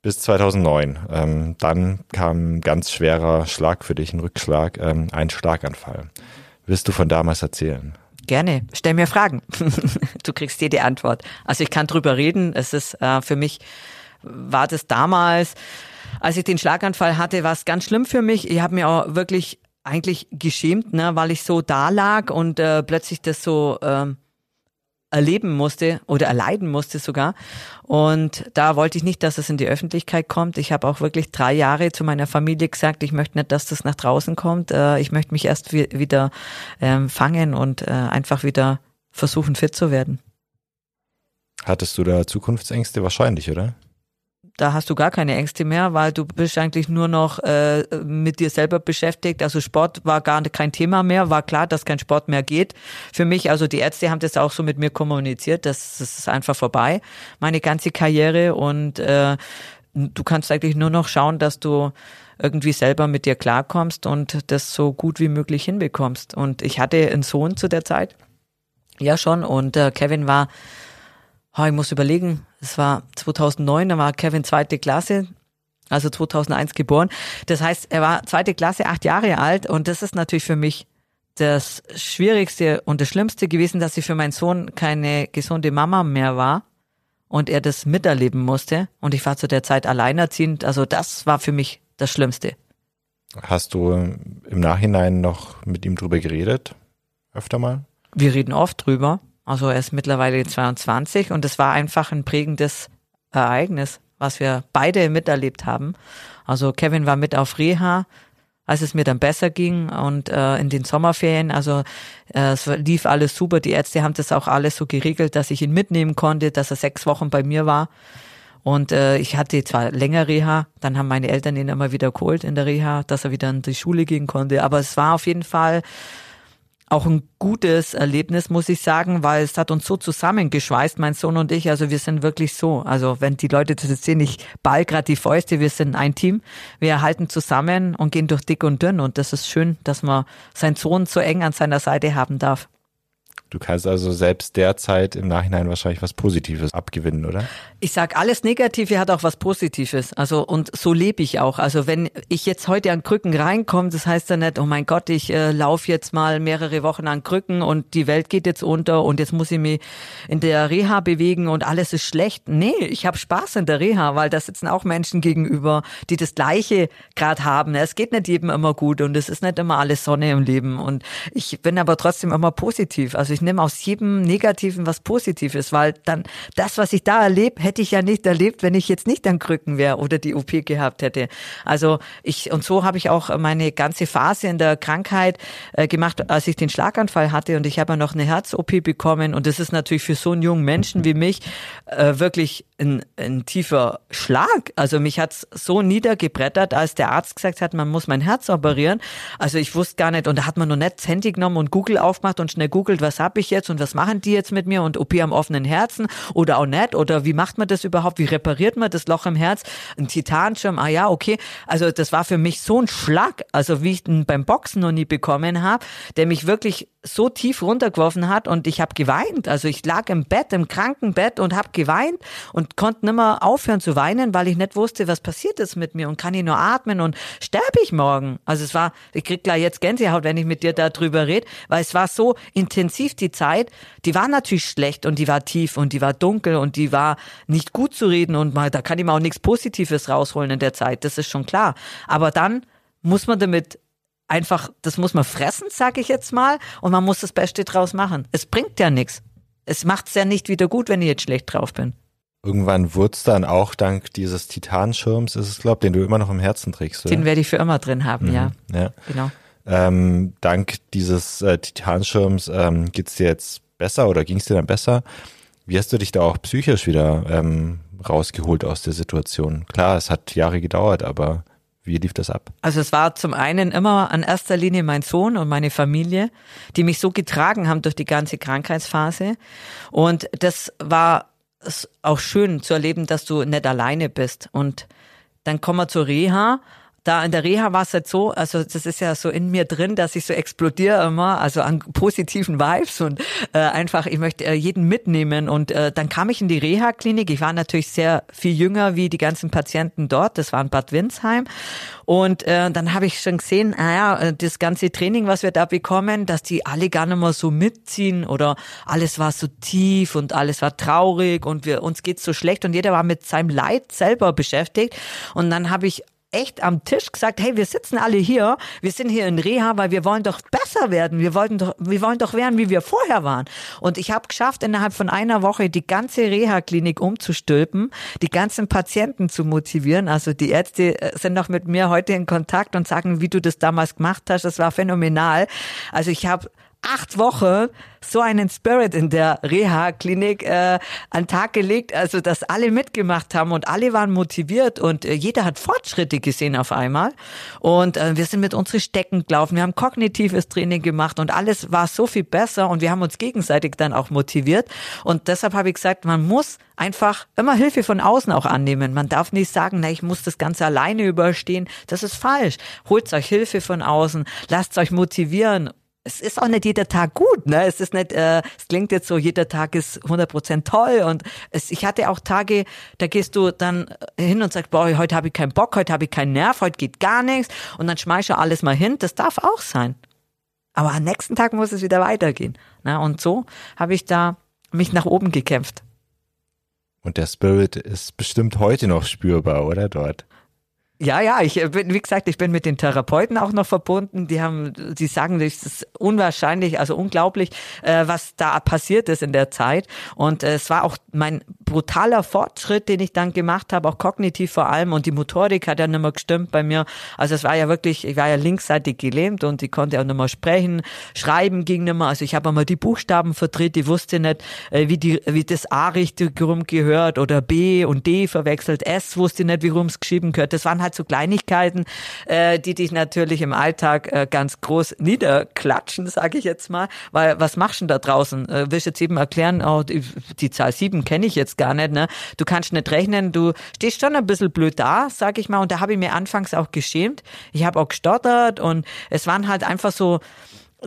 bis 2009. Ähm, dann kam ein ganz schwerer Schlag für dich, ein Rückschlag, ähm, ein Schlaganfall. Willst du von damals erzählen? Gerne. Stell mir Fragen. du kriegst die Antwort. Also ich kann drüber reden. Es ist äh, für mich war das damals, als ich den Schlaganfall hatte, war es ganz schlimm für mich. Ich habe mir auch wirklich eigentlich geschämt, ne, weil ich so da lag und äh, plötzlich das so ähm, erleben musste oder erleiden musste sogar. Und da wollte ich nicht, dass es in die Öffentlichkeit kommt. Ich habe auch wirklich drei Jahre zu meiner Familie gesagt, ich möchte nicht, dass das nach draußen kommt. Äh, ich möchte mich erst wieder ähm, fangen und äh, einfach wieder versuchen, fit zu werden. Hattest du da Zukunftsängste? Wahrscheinlich, oder? Da hast du gar keine Ängste mehr, weil du bist eigentlich nur noch äh, mit dir selber beschäftigt. Also Sport war gar kein Thema mehr, war klar, dass kein Sport mehr geht. Für mich, also die Ärzte haben das auch so mit mir kommuniziert, das, das ist einfach vorbei, meine ganze Karriere und äh, du kannst eigentlich nur noch schauen, dass du irgendwie selber mit dir klarkommst und das so gut wie möglich hinbekommst. Und ich hatte einen Sohn zu der Zeit, ja schon, und äh, Kevin war ich muss überlegen, es war 2009, da war Kevin zweite Klasse, also 2001 geboren. Das heißt, er war zweite Klasse, acht Jahre alt und das ist natürlich für mich das Schwierigste und das Schlimmste gewesen, dass ich für meinen Sohn keine gesunde Mama mehr war und er das miterleben musste und ich war zu der Zeit alleinerziehend. Also das war für mich das Schlimmste. Hast du im Nachhinein noch mit ihm drüber geredet? Öfter mal? Wir reden oft drüber. Also er ist mittlerweile 22 und es war einfach ein prägendes Ereignis, was wir beide miterlebt haben. Also Kevin war mit auf Reha, als es mir dann besser ging und äh, in den Sommerferien, also äh, es lief alles super. Die Ärzte haben das auch alles so geregelt, dass ich ihn mitnehmen konnte, dass er sechs Wochen bei mir war. Und äh, ich hatte zwar länger Reha, dann haben meine Eltern ihn immer wieder geholt in der Reha, dass er wieder in die Schule gehen konnte. Aber es war auf jeden Fall auch ein gutes Erlebnis, muss ich sagen, weil es hat uns so zusammengeschweißt, mein Sohn und ich. Also wir sind wirklich so. Also wenn die Leute das jetzt sehen, ich ball gerade die Fäuste, wir sind ein Team. Wir halten zusammen und gehen durch dick und dünn. Und das ist schön, dass man seinen Sohn so eng an seiner Seite haben darf. Du kannst also selbst derzeit im Nachhinein wahrscheinlich was Positives abgewinnen, oder? Ich sag, alles Negative hat auch was Positives. Also und so lebe ich auch. Also wenn ich jetzt heute an Krücken reinkomme, das heißt ja nicht, oh mein Gott, ich äh, laufe jetzt mal mehrere Wochen an Krücken und die Welt geht jetzt unter und jetzt muss ich mich in der Reha bewegen und alles ist schlecht. Nee, ich habe Spaß in der Reha, weil da sitzen auch Menschen gegenüber, die das Gleiche gerade haben. Es geht nicht jedem immer gut und es ist nicht immer alles Sonne im Leben. Und ich bin aber trotzdem immer positiv. Also ich nehme aus jedem Negativen was Positives, weil dann das, was ich da erlebe, hätte ich ja nicht erlebt, wenn ich jetzt nicht an Krücken wäre oder die OP gehabt hätte. Also ich, und so habe ich auch meine ganze Phase in der Krankheit äh, gemacht, als ich den Schlaganfall hatte und ich habe ja noch eine Herz-OP bekommen und das ist natürlich für so einen jungen Menschen wie mich äh, wirklich ein, ein tiefer Schlag. Also mich hat's so niedergebrettert, als der Arzt gesagt hat, man muss mein Herz operieren. Also ich wusste gar nicht, und da hat man nur nicht das Handy genommen und Google aufgemacht und schnell googelt, was habe ich jetzt und was machen die jetzt mit mir und OP am offenen Herzen oder auch nicht oder wie macht man das überhaupt, wie repariert man das Loch im Herz, ein Titanschirm, ah ja, okay. Also das war für mich so ein Schlag, also wie ich ihn beim Boxen noch nie bekommen habe, der mich wirklich so tief runtergeworfen hat und ich habe geweint. Also ich lag im Bett, im Krankenbett und habe geweint und konnte nicht mehr aufhören zu weinen, weil ich nicht wusste, was passiert ist mit mir und kann ich nur atmen und sterbe ich morgen. Also es war, ich krieg gleich jetzt Gänsehaut, wenn ich mit dir darüber rede, weil es war so intensiv die Zeit. Die war natürlich schlecht und die war tief und die war dunkel und die war nicht gut zu reden und mal, da kann ich mir auch nichts Positives rausholen in der Zeit. Das ist schon klar. Aber dann muss man damit einfach, das muss man fressen, sage ich jetzt mal, und man muss das Beste draus machen. Es bringt ja nichts. Es macht's ja nicht wieder gut, wenn ich jetzt schlecht drauf bin. Irgendwann wurde es dann auch dank dieses Titanschirms, ist es glaube, den du immer noch im Herzen trägst. Oder? Den werde ich für immer drin haben, Mhm, ja. ja. Genau. Ähm, dank dieses äh, Titanschirms ähm, geht's dir jetzt besser oder ging's dir dann besser? Wie hast du dich da auch psychisch wieder ähm, rausgeholt aus der Situation? Klar, es hat Jahre gedauert, aber wie lief das ab? Also es war zum einen immer an erster Linie mein Sohn und meine Familie, die mich so getragen haben durch die ganze Krankheitsphase. Und das war es auch schön zu erleben, dass du nicht alleine bist. Und dann kommen wir zur Reha. Da in der Reha war es halt so, also das ist ja so in mir drin, dass ich so explodiere immer, also an positiven Vibes und äh, einfach, ich möchte äh, jeden mitnehmen. Und äh, dann kam ich in die Reha-Klinik. Ich war natürlich sehr viel jünger wie die ganzen Patienten dort. Das war in Bad Windsheim. Und äh, dann habe ich schon gesehen, naja, äh, das ganze Training, was wir da bekommen, dass die alle gar nicht mehr so mitziehen oder alles war so tief und alles war traurig und wir uns geht's so schlecht und jeder war mit seinem Leid selber beschäftigt. Und dann habe ich echt am Tisch gesagt, hey, wir sitzen alle hier, wir sind hier in Reha, weil wir wollen doch besser werden, wir wollten doch, wir wollen doch werden, wie wir vorher waren. Und ich habe geschafft, innerhalb von einer Woche die ganze Reha-Klinik umzustülpen, die ganzen Patienten zu motivieren. Also die Ärzte äh, sind noch mit mir heute in Kontakt und sagen, wie du das damals gemacht hast, das war phänomenal. Also ich habe acht Wochen so einen Spirit in der Reha-Klinik äh, an Tag gelegt, also dass alle mitgemacht haben und alle waren motiviert und äh, jeder hat Fortschritte gesehen auf einmal. Und äh, wir sind mit unseren Stecken gelaufen, wir haben kognitives Training gemacht und alles war so viel besser und wir haben uns gegenseitig dann auch motiviert. Und deshalb habe ich gesagt, man muss einfach immer Hilfe von außen auch annehmen. Man darf nicht sagen, na, ich muss das Ganze alleine überstehen. Das ist falsch. Holt euch Hilfe von außen, lasst euch motivieren es ist auch nicht jeder Tag gut, ne? Es ist nicht, äh, es klingt jetzt so, jeder Tag ist 100% toll und es, ich hatte auch Tage, da gehst du dann hin und sagst, boah, heute habe ich keinen Bock, heute habe ich keinen Nerv, heute geht gar nichts und dann schmeißt du alles mal hin. Das darf auch sein. Aber am nächsten Tag muss es wieder weitergehen. Ne? Und so habe ich da mich nach oben gekämpft. Und der Spirit ist bestimmt heute noch spürbar, oder dort? Ja, ja, ich bin, wie gesagt, ich bin mit den Therapeuten auch noch verbunden. Die haben, die sagen, das ist unwahrscheinlich, also unglaublich, äh, was da passiert ist in der Zeit. Und äh, es war auch mein brutaler Fortschritt, den ich dann gemacht habe, auch kognitiv vor allem. Und die Motorik hat ja nicht mehr gestimmt bei mir. Also es war ja wirklich, ich war ja linksseitig gelähmt und ich konnte auch nicht mehr sprechen. Schreiben ging nicht mehr. Also ich habe einmal die Buchstaben verdreht. Ich wusste nicht, äh, wie die, wie das A richtig rum gehört oder B und D verwechselt. S wusste nicht, wie rum es geschrieben gehört. Das waren halt so Kleinigkeiten, äh, die dich natürlich im Alltag äh, ganz groß niederklatschen, sage ich jetzt mal. Weil was machst du denn da draußen? Äh, willst jetzt eben erklären, oh, die, Zahl sieben kenne ich jetzt gar nicht. Ne? Du kannst nicht rechnen, du stehst schon ein bisschen blöd da, sage ich mal. Und da habe ich mir anfangs auch geschämt. Ich habe auch gestottert und es waren halt einfach so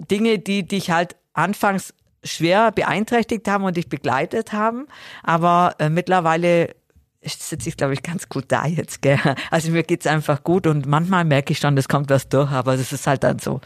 Dinge, die dich halt anfangs schwer beeinträchtigt haben und dich begleitet haben. Aber äh, mittlerweile sitze ich, glaube ich, ganz gut da jetzt. Gell? Also mir geht's einfach gut und manchmal merke ich schon, es kommt was durch, aber das ist halt dann so.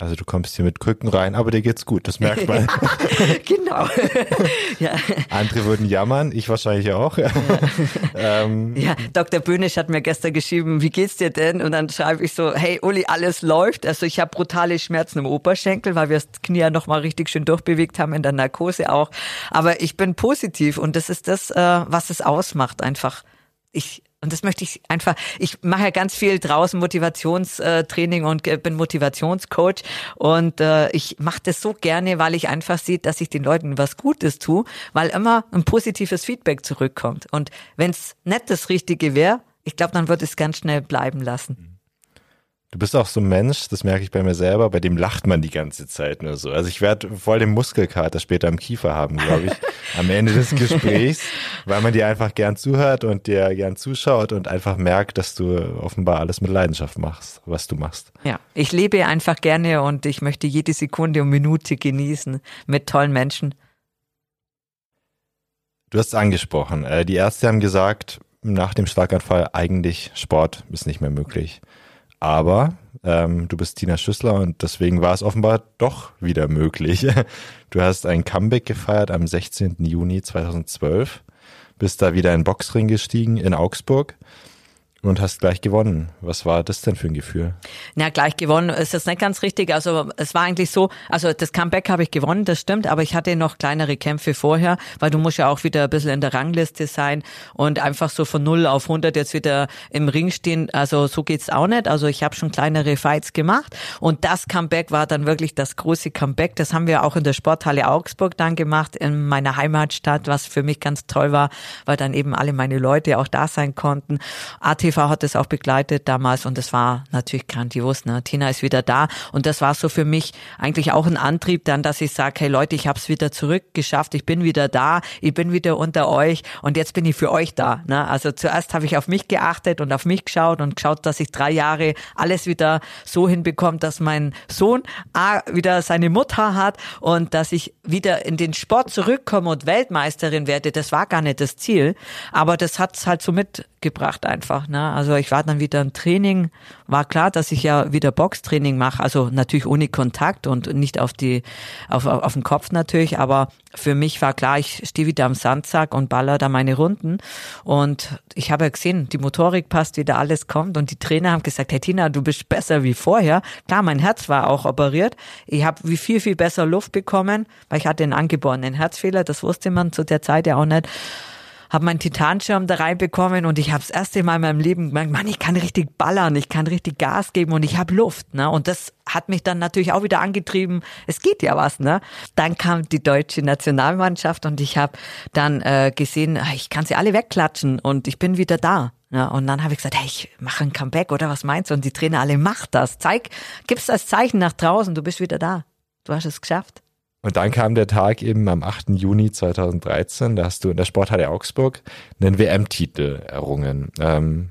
Also du kommst hier mit Krücken rein, aber dir geht's gut, das merkt man. genau. ja. Andere würden jammern, ich wahrscheinlich auch. Ja. ähm. ja, Dr. Böhnisch hat mir gestern geschrieben, wie geht's dir denn? Und dann schreibe ich so, hey Uli, alles läuft. Also ich habe brutale Schmerzen im Oberschenkel, weil wir das Knie ja nochmal richtig schön durchbewegt haben, in der Narkose auch. Aber ich bin positiv und das ist das, äh, was es ausmacht einfach. Ich und das möchte ich einfach, ich mache ja ganz viel draußen Motivationstraining und bin Motivationscoach und äh, ich mache das so gerne, weil ich einfach sehe, dass ich den Leuten was Gutes tue, weil immer ein positives Feedback zurückkommt. Und wenn es nicht das Richtige wäre, ich glaube, dann wird es ganz schnell bleiben lassen. Du bist auch so ein Mensch, das merke ich bei mir selber, bei dem lacht man die ganze Zeit nur so. Also ich werde voll den Muskelkater später im Kiefer haben, glaube ich, am Ende des Gesprächs, weil man dir einfach gern zuhört und dir gern zuschaut und einfach merkt, dass du offenbar alles mit Leidenschaft machst, was du machst. Ja, ich lebe einfach gerne und ich möchte jede Sekunde und Minute genießen mit tollen Menschen. Du hast es angesprochen. Äh, die Ärzte haben gesagt, nach dem Schlaganfall eigentlich Sport ist nicht mehr möglich. Aber ähm, du bist Tina Schüssler und deswegen war es offenbar doch wieder möglich. Du hast ein Comeback gefeiert am 16. Juni 2012, bist da wieder in Boxring gestiegen in Augsburg und hast gleich gewonnen. Was war das denn für ein Gefühl? Na, gleich gewonnen ist das nicht ganz richtig. Also es war eigentlich so, also das Comeback habe ich gewonnen, das stimmt, aber ich hatte noch kleinere Kämpfe vorher, weil du musst ja auch wieder ein bisschen in der Rangliste sein und einfach so von 0 auf 100 jetzt wieder im Ring stehen. Also so geht's auch nicht. Also ich habe schon kleinere Fights gemacht und das Comeback war dann wirklich das große Comeback. Das haben wir auch in der Sporthalle Augsburg dann gemacht, in meiner Heimatstadt, was für mich ganz toll war, weil dann eben alle meine Leute auch da sein konnten. AT TV hat das auch begleitet damals und das war natürlich grandios. Ne? Tina ist wieder da und das war so für mich eigentlich auch ein Antrieb dann, dass ich sage, hey Leute, ich habe es wieder zurückgeschafft, ich bin wieder da, ich bin wieder unter euch und jetzt bin ich für euch da. Ne? Also zuerst habe ich auf mich geachtet und auf mich geschaut und geschaut, dass ich drei Jahre alles wieder so hinbekomme, dass mein Sohn A, wieder seine Mutter hat und dass ich wieder in den Sport zurückkomme und Weltmeisterin werde. Das war gar nicht das Ziel, aber das hat's halt so mitgebracht einfach. Ne? Ne? Also ich war dann wieder im Training, war klar, dass ich ja wieder Boxtraining mache, also natürlich ohne Kontakt und nicht auf die, auf, auf, auf den Kopf natürlich, aber für mich war klar, ich stehe wieder am Sandsack und baller da meine Runden. Und ich habe ja gesehen, die Motorik passt wieder, alles kommt. Und die Trainer haben gesagt, hey Tina, du bist besser wie vorher. Klar, mein Herz war auch operiert. Ich habe wie viel, viel besser Luft bekommen, weil ich hatte einen angeborenen Herzfehler, das wusste man zu der Zeit ja auch nicht habe meinen Titanschirm da reinbekommen und ich habe das erste Mal in meinem Leben gemerkt, Mann, ich kann richtig ballern, ich kann richtig Gas geben und ich habe Luft. Ne? Und das hat mich dann natürlich auch wieder angetrieben, es geht ja was. Ne? Dann kam die deutsche Nationalmannschaft und ich habe dann äh, gesehen, ah, ich kann sie alle wegklatschen und ich bin wieder da. Ja, und dann habe ich gesagt, hey, ich mache ein Comeback oder was meinst du? Und die Trainer alle, mach das, zeig, gib's als Zeichen nach draußen, du bist wieder da. Du hast es geschafft. Und dann kam der Tag eben am 8. Juni 2013, da hast du in der Sporthalle Augsburg einen WM-Titel errungen. Ähm,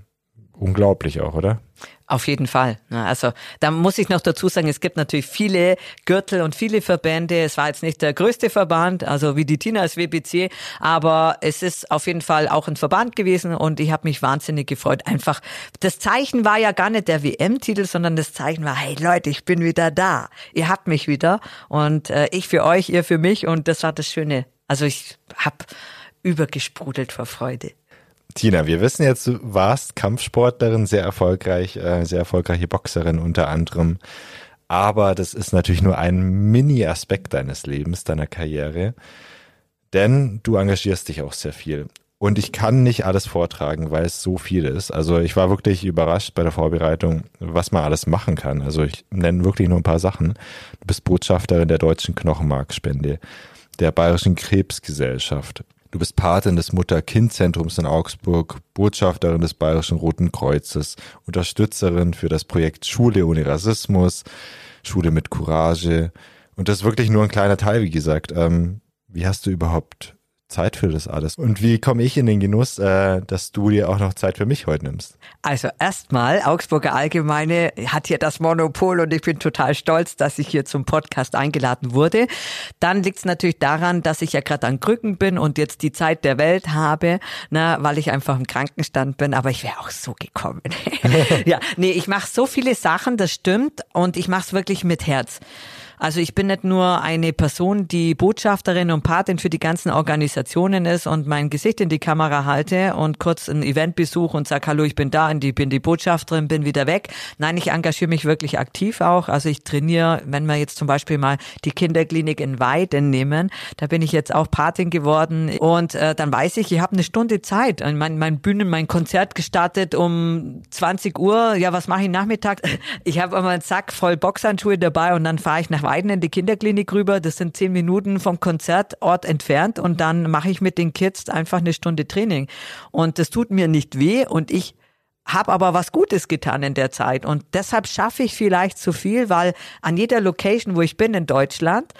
unglaublich auch, oder? Auf jeden Fall. Also da muss ich noch dazu sagen, es gibt natürlich viele Gürtel und viele Verbände. Es war jetzt nicht der größte Verband, also wie die Tina als WBC, aber es ist auf jeden Fall auch ein Verband gewesen und ich habe mich wahnsinnig gefreut. Einfach, das Zeichen war ja gar nicht der WM-Titel, sondern das Zeichen war, hey Leute, ich bin wieder da. Ihr habt mich wieder und äh, ich für euch, ihr für mich und das war das Schöne. Also ich habe übergesprudelt vor Freude. Tina, wir wissen jetzt, du warst Kampfsportlerin, sehr erfolgreich, äh, sehr erfolgreiche Boxerin unter anderem. Aber das ist natürlich nur ein Mini-Aspekt deines Lebens, deiner Karriere. Denn du engagierst dich auch sehr viel. Und ich kann nicht alles vortragen, weil es so viel ist. Also ich war wirklich überrascht bei der Vorbereitung, was man alles machen kann. Also ich nenne wirklich nur ein paar Sachen. Du bist Botschafterin der Deutschen Knochenmarkspende, der Bayerischen Krebsgesellschaft, Du bist Patin des Mutter-Kind-Zentrums in Augsburg, Botschafterin des Bayerischen Roten Kreuzes, Unterstützerin für das Projekt Schule ohne Rassismus, Schule mit Courage. Und das ist wirklich nur ein kleiner Teil, wie gesagt. Ähm, wie hast du überhaupt Zeit für das alles. Und wie komme ich in den Genuss, äh, dass du dir auch noch Zeit für mich heute nimmst? Also erstmal, Augsburger Allgemeine hat hier das Monopol und ich bin total stolz, dass ich hier zum Podcast eingeladen wurde. Dann liegt es natürlich daran, dass ich ja gerade an Krücken bin und jetzt die Zeit der Welt habe, na, weil ich einfach im Krankenstand bin, aber ich wäre auch so gekommen. ja, nee, ich mache so viele Sachen, das stimmt und ich mache es wirklich mit Herz. Also ich bin nicht nur eine Person, die Botschafterin und Patin für die ganzen Organisationen ist und mein Gesicht in die Kamera halte und kurz ein Event besuche und sage, hallo, ich bin da und ich bin die Botschafterin, bin wieder weg. Nein, ich engagiere mich wirklich aktiv auch. Also ich trainiere, wenn wir jetzt zum Beispiel mal die Kinderklinik in Weiden nehmen, da bin ich jetzt auch Patin geworden und äh, dann weiß ich, ich habe eine Stunde Zeit. Mein, mein Bühnen, mein Konzert gestartet um 20 Uhr. Ja, was mache ich nachmittags? Ich habe immer einen Sack voll Boxhandschuhe dabei und dann fahre ich nach Weiden in die Kinderklinik rüber. Das sind zehn Minuten vom Konzertort entfernt und dann mache ich mit den Kids einfach eine Stunde Training. Und das tut mir nicht weh und ich habe aber was Gutes getan in der Zeit. Und deshalb schaffe ich vielleicht zu viel, weil an jeder Location, wo ich bin in Deutschland,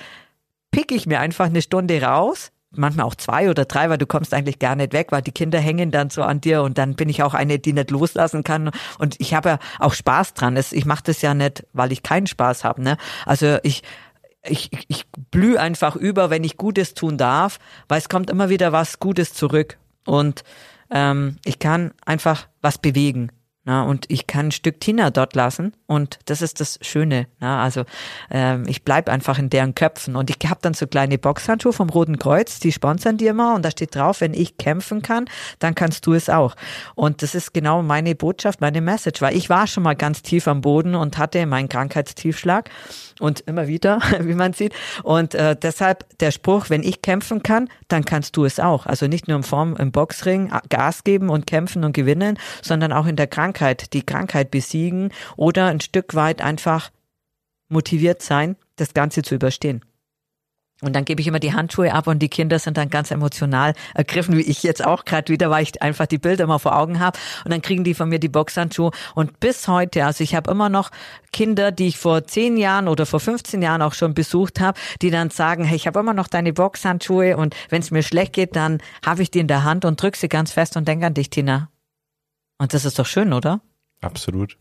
pick ich mir einfach eine Stunde raus, manchmal auch zwei oder drei, weil du kommst eigentlich gar nicht weg, weil die Kinder hängen dann so an dir und dann bin ich auch eine, die nicht loslassen kann und ich habe ja auch Spaß dran. Ich mache das ja nicht, weil ich keinen Spaß habe. Ne? Also ich ich, ich blühe einfach über, wenn ich Gutes tun darf, weil es kommt immer wieder was Gutes zurück und ähm, ich kann einfach was bewegen. Na, und ich kann ein Stück Tina dort lassen und das ist das Schöne. Na, also ähm, ich bleib einfach in deren Köpfen und ich habe dann so kleine Boxhandschuhe vom Roten Kreuz, die sponsern die immer und da steht drauf, wenn ich kämpfen kann, dann kannst du es auch. Und das ist genau meine Botschaft, meine Message, weil ich war schon mal ganz tief am Boden und hatte meinen Krankheitstiefschlag und immer wieder, wie man sieht. Und äh, deshalb der Spruch, wenn ich kämpfen kann, dann kannst du es auch. Also nicht nur in Form im Boxring Gas geben und kämpfen und gewinnen, sondern auch in der Krankheit, die Krankheit besiegen oder ein Stück weit einfach motiviert sein, das Ganze zu überstehen. Und dann gebe ich immer die Handschuhe ab und die Kinder sind dann ganz emotional ergriffen, wie ich jetzt auch gerade wieder, weil ich einfach die Bilder immer vor Augen habe. Und dann kriegen die von mir die Boxhandschuhe. Und bis heute, also ich habe immer noch Kinder, die ich vor zehn Jahren oder vor 15 Jahren auch schon besucht habe, die dann sagen, hey, ich habe immer noch deine Boxhandschuhe und wenn es mir schlecht geht, dann habe ich die in der Hand und drück sie ganz fest und denke an dich, Tina. Und das ist doch schön, oder? Absolut.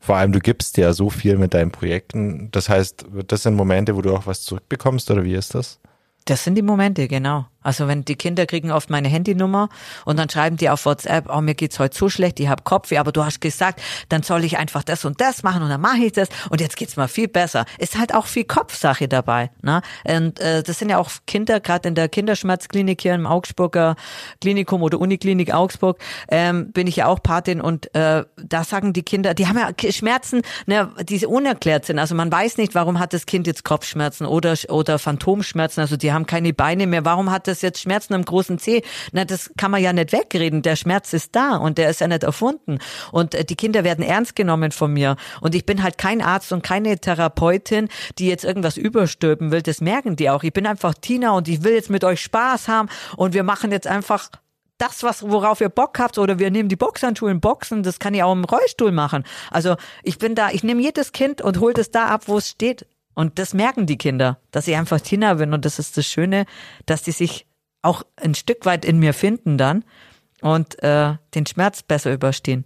Vor allem, du gibst ja so viel mit deinen Projekten. Das heißt, das sind Momente, wo du auch was zurückbekommst, oder wie ist das? Das sind die Momente, genau. Also wenn die Kinder kriegen oft meine Handynummer und dann schreiben die auf WhatsApp, oh mir geht's heute so schlecht, ich habe Kopfweh, aber du hast gesagt, dann soll ich einfach das und das machen und dann mache ich das und jetzt geht's mal viel besser. Ist halt auch viel Kopfsache dabei. Ne? Und äh, das sind ja auch Kinder, gerade in der Kinderschmerzklinik hier im Augsburger Klinikum oder Uniklinik Augsburg ähm, bin ich ja auch Patin und äh, da sagen die Kinder, die haben ja Schmerzen, ne, die unerklärt sind. Also man weiß nicht, warum hat das Kind jetzt Kopfschmerzen oder oder Phantomschmerzen. Also die haben keine Beine mehr. Warum hat das jetzt Schmerzen am großen Zeh? Na, das kann man ja nicht wegreden. Der Schmerz ist da und der ist ja nicht erfunden. Und äh, die Kinder werden ernst genommen von mir. Und ich bin halt kein Arzt und keine Therapeutin, die jetzt irgendwas überstülpen will. Das merken die auch. Ich bin einfach Tina und ich will jetzt mit euch Spaß haben und wir machen jetzt einfach das, was, worauf ihr Bock habt, oder wir nehmen die Boxhandschuhe in Boxen, das kann ich auch im Rollstuhl machen. Also ich bin da, ich nehme jedes Kind und hol das da ab, wo es steht. Und das merken die Kinder, dass ich einfach Tina bin. Und das ist das Schöne, dass die sich auch ein Stück weit in mir finden dann und äh, den Schmerz besser überstehen.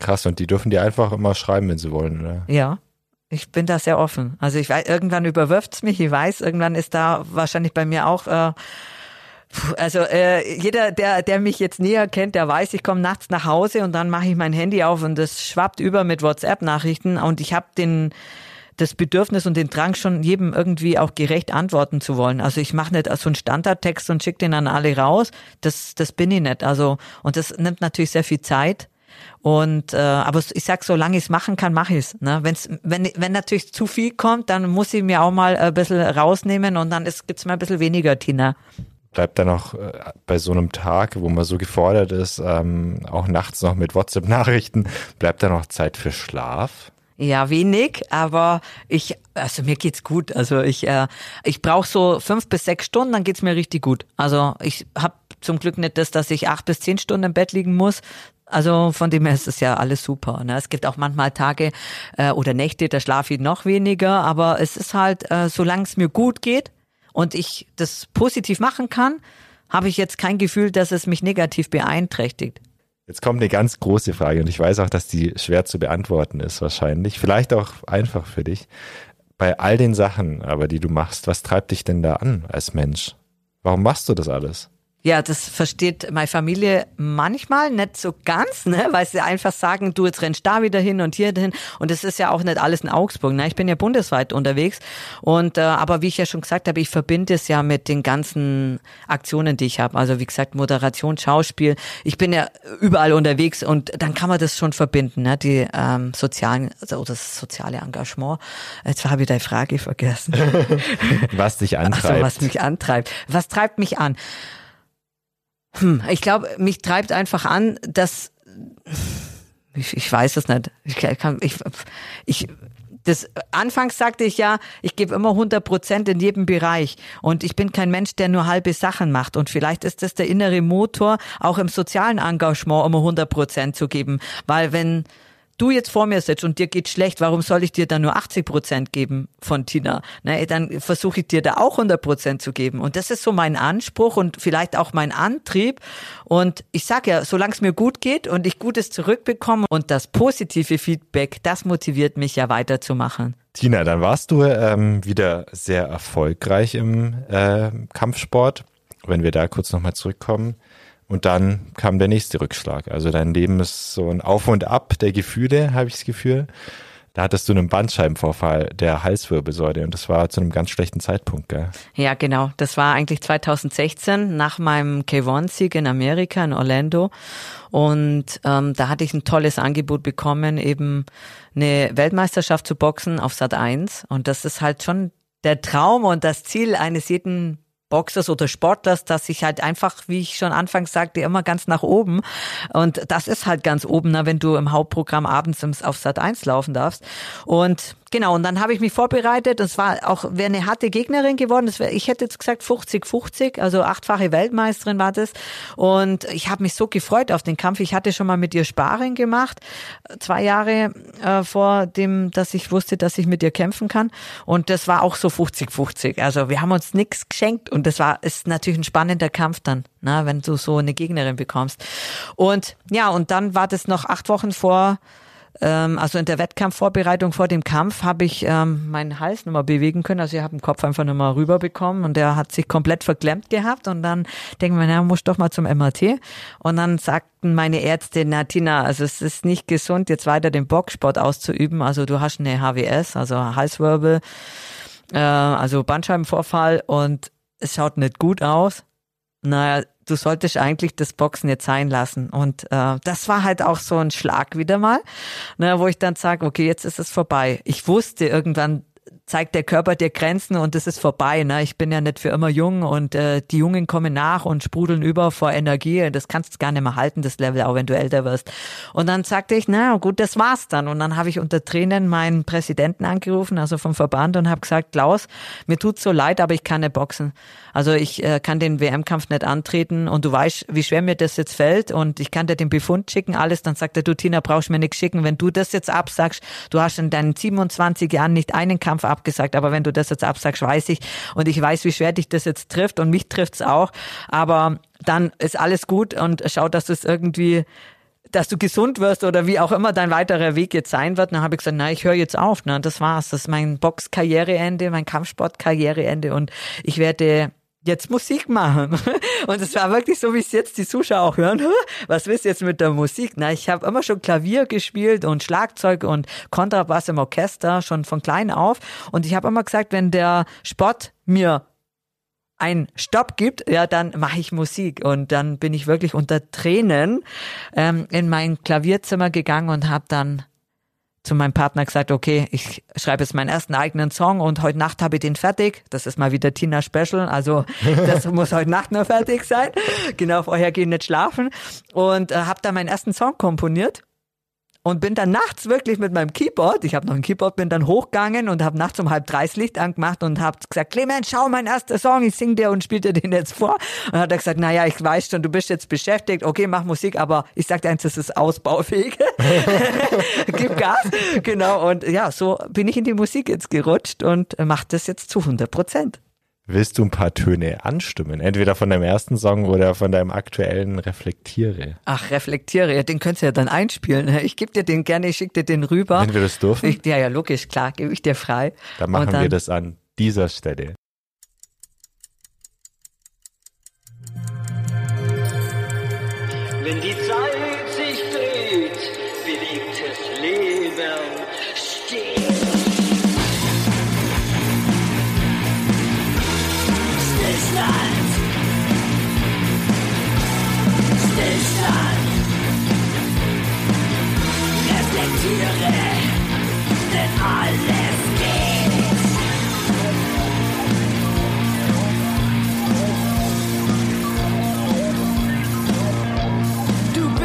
Krass, und die dürfen dir einfach immer schreiben, wenn sie wollen, oder? Ja, ich bin da sehr offen. Also ich weiß, irgendwann überwirft es mich, ich weiß, irgendwann ist da wahrscheinlich bei mir auch äh, also äh, jeder, der, der mich jetzt näher kennt, der weiß, ich komme nachts nach Hause und dann mache ich mein Handy auf und das schwappt über mit WhatsApp-Nachrichten und ich habe den das Bedürfnis und den Drang schon jedem irgendwie auch gerecht antworten zu wollen. Also ich mache nicht so einen Standardtext und schicke den an alle raus. Das, das bin ich nicht. Also und das nimmt natürlich sehr viel Zeit. Und äh, aber ich sag, solange ich es machen kann, mache ich es. Ne? Wenn's, wenn, wenn natürlich zu viel kommt, dann muss ich mir auch mal ein bisschen rausnehmen und dann gibt es mal ein bisschen weniger, Tina bleibt dann auch äh, bei so einem Tag, wo man so gefordert ist, ähm, auch nachts noch mit WhatsApp-Nachrichten, bleibt da noch Zeit für Schlaf? Ja, wenig, aber ich, also mir geht's gut. Also ich, äh, ich brauche so fünf bis sechs Stunden, dann geht's mir richtig gut. Also ich habe zum Glück nicht das, dass ich acht bis zehn Stunden im Bett liegen muss. Also von dem her ist es ja alles super. Ne? Es gibt auch manchmal Tage äh, oder Nächte, da schlafe ich noch weniger, aber es ist halt, äh, solange es mir gut geht, und ich das positiv machen kann, habe ich jetzt kein Gefühl, dass es mich negativ beeinträchtigt. Jetzt kommt eine ganz große Frage und ich weiß auch, dass die schwer zu beantworten ist wahrscheinlich. Vielleicht auch einfach für dich. Bei all den Sachen aber, die du machst, was treibt dich denn da an als Mensch? Warum machst du das alles? Ja, das versteht meine Familie manchmal nicht so ganz, ne, weil sie einfach sagen, du jetzt rennst da wieder hin und hier hin und das ist ja auch nicht alles in Augsburg, ne? Ich bin ja bundesweit unterwegs und äh, aber wie ich ja schon gesagt habe, ich verbinde es ja mit den ganzen Aktionen, die ich habe. Also wie gesagt, Moderation, Schauspiel. Ich bin ja überall unterwegs und dann kann man das schon verbinden, ne? Die ähm, sozialen also das soziale Engagement. Jetzt habe ich deine Frage vergessen. was dich antreibt. Also, was mich antreibt. Was treibt mich an? Hm, ich glaube, mich treibt einfach an, dass ich, ich weiß es nicht. Ich kann, ich, ich, das anfangs sagte ich ja, ich gebe immer 100 Prozent in jedem Bereich. Und ich bin kein Mensch, der nur halbe Sachen macht. Und vielleicht ist das der innere Motor, auch im sozialen Engagement immer 100 Prozent zu geben, weil wenn du jetzt vor mir sitzt und dir geht schlecht, warum soll ich dir dann nur 80 Prozent geben von Tina? Na, dann versuche ich dir da auch 100 Prozent zu geben. Und das ist so mein Anspruch und vielleicht auch mein Antrieb. Und ich sage ja, solange es mir gut geht und ich Gutes zurückbekomme und das positive Feedback, das motiviert mich ja weiterzumachen. Tina, dann warst du ähm, wieder sehr erfolgreich im äh, Kampfsport. Wenn wir da kurz nochmal zurückkommen. Und dann kam der nächste Rückschlag. Also dein Leben ist so ein Auf und Ab der Gefühle, habe ich das Gefühl. Da hattest du einen Bandscheibenvorfall der Halswirbelsäule und das war zu einem ganz schlechten Zeitpunkt, gell? Ja, genau. Das war eigentlich 2016 nach meinem K1-Sieg in Amerika, in Orlando. Und ähm, da hatte ich ein tolles Angebot bekommen, eben eine Weltmeisterschaft zu boxen auf Sat 1. Und das ist halt schon der Traum und das Ziel eines jeden Boxers oder Sportlers, dass ich halt einfach, wie ich schon anfangs sagte, immer ganz nach oben. Und das ist halt ganz oben, wenn du im Hauptprogramm abends auf Sat 1 laufen darfst. Und Genau, und dann habe ich mich vorbereitet. Das war auch wäre eine harte Gegnerin geworden. Das wär, ich hätte jetzt gesagt 50-50, also achtfache Weltmeisterin war das. Und ich habe mich so gefreut auf den Kampf. Ich hatte schon mal mit ihr Sparring gemacht, zwei Jahre äh, vor dem, dass ich wusste, dass ich mit ihr kämpfen kann. Und das war auch so 50-50. Also wir haben uns nichts geschenkt. Und das war ist natürlich ein spannender Kampf dann, na, wenn du so eine Gegnerin bekommst. Und ja, und dann war das noch acht Wochen vor ähm, also in der Wettkampfvorbereitung vor dem Kampf habe ich ähm, meinen Hals nochmal bewegen können. Also ich habe den Kopf einfach nochmal rüberbekommen und der hat sich komplett verklemmt gehabt. Und dann denken wir, na, muss doch mal zum MRT. Und dann sagten meine Ärzte, na Tina, also es ist nicht gesund, jetzt weiter den Boxsport auszuüben. Also du hast eine HWS, also Halswirbel, äh, also Bandscheibenvorfall und es schaut nicht gut aus. Naja, du solltest eigentlich das Boxen jetzt sein lassen. Und äh, das war halt auch so ein Schlag wieder mal, ne, wo ich dann sage, okay, jetzt ist es vorbei. Ich wusste irgendwann, zeigt der Körper dir Grenzen und es ist vorbei. Ne? Ich bin ja nicht für immer jung und äh, die Jungen kommen nach und sprudeln über vor Energie. Das kannst du gar nicht mehr halten, das Level, auch wenn du älter wirst. Und dann sagte ich, na gut, das war's dann. Und dann habe ich unter Tränen meinen Präsidenten angerufen, also vom Verband, und habe gesagt, Klaus, mir tut's so leid, aber ich kann nicht boxen. Also ich äh, kann den WM-Kampf nicht antreten und du weißt, wie schwer mir das jetzt fällt und ich kann dir den Befund schicken, alles. Dann sagt er, du Tina, brauchst mir nichts schicken. Wenn du das jetzt absagst, du hast in deinen 27 Jahren nicht einen Kampf abgesagt, aber wenn du das jetzt absagst, weiß ich und ich weiß, wie schwer dich das jetzt trifft und mich trifft's auch. Aber dann ist alles gut und schau, dass du es irgendwie dass du gesund wirst oder wie auch immer dein weiterer Weg jetzt sein wird. Dann habe ich gesagt, na, ich höre jetzt auf. Ne? Das war's. Das ist mein Boxkarriereende, mein Kampfsportkarriereende und ich werde jetzt Musik machen. Und es war wirklich so, wie es jetzt die Zuschauer auch hören. Was willst du jetzt mit der Musik? Na, ich habe immer schon Klavier gespielt und Schlagzeug und Kontrabass im Orchester, schon von klein auf. Und ich habe immer gesagt, wenn der Sport mir einen Stopp gibt, ja, dann mache ich Musik. Und dann bin ich wirklich unter Tränen ähm, in mein Klavierzimmer gegangen und habe dann zu meinem Partner gesagt, okay, ich schreibe jetzt meinen ersten eigenen Song und heute Nacht habe ich den fertig. Das ist mal wieder Tina Special, also das muss heute Nacht noch fertig sein. Genau, vorher gehen nicht schlafen und äh, habe da meinen ersten Song komponiert und bin dann nachts wirklich mit meinem Keyboard, ich habe noch ein Keyboard, bin dann hochgegangen und habe nachts um halb drei das Licht angemacht und habe gesagt, Clemens, schau, mein erster Song, ich sing dir und spiel dir den jetzt vor. Und hat er gesagt, naja, ich weiß schon, du bist jetzt beschäftigt, okay, mach Musik, aber ich sag dir eins, das ist ausbaufähig. Gib Gas. Genau, und ja, so bin ich in die Musik jetzt gerutscht und mache das jetzt zu 100 Prozent. Willst du ein paar Töne anstimmen? Entweder von deinem ersten Song oder von deinem aktuellen Reflektiere. Ach, Reflektiere, den könntest du ja dann einspielen. Ich gebe dir den gerne, ich schicke dir den rüber. Wenn wir das dürfen? Ich, ja, ja, logisch, klar, gebe ich dir frei. Dann machen dann, wir das an dieser Stelle. Wenn die Zeit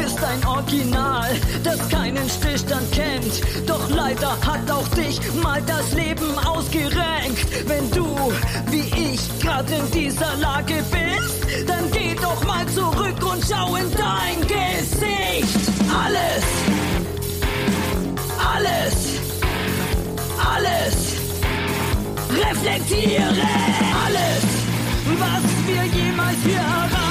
Du bist ein Original, das keinen Stillstand kennt. Doch leider hat auch dich mal das Leben ausgerenkt. Wenn du, wie ich, gerade in dieser Lage bist, dann geh doch mal zurück und schau in dein Gesicht. Alles, alles, alles, reflektiere alles, was wir jemals hier erreicht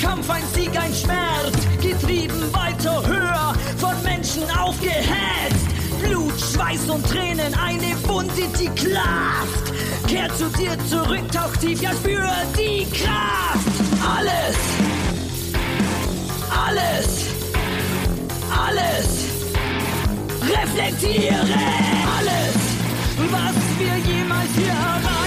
Kampf, ein Sieg, ein Schmerz. Getrieben weiter höher, von Menschen aufgehetzt. Blut, Schweiß und Tränen, eine Wunde, die klafft. Kehr zu dir zurück, tauch tief, ja spür die Kraft. Alles, alles, alles. Reflektiere alles was wir jemals hier haben.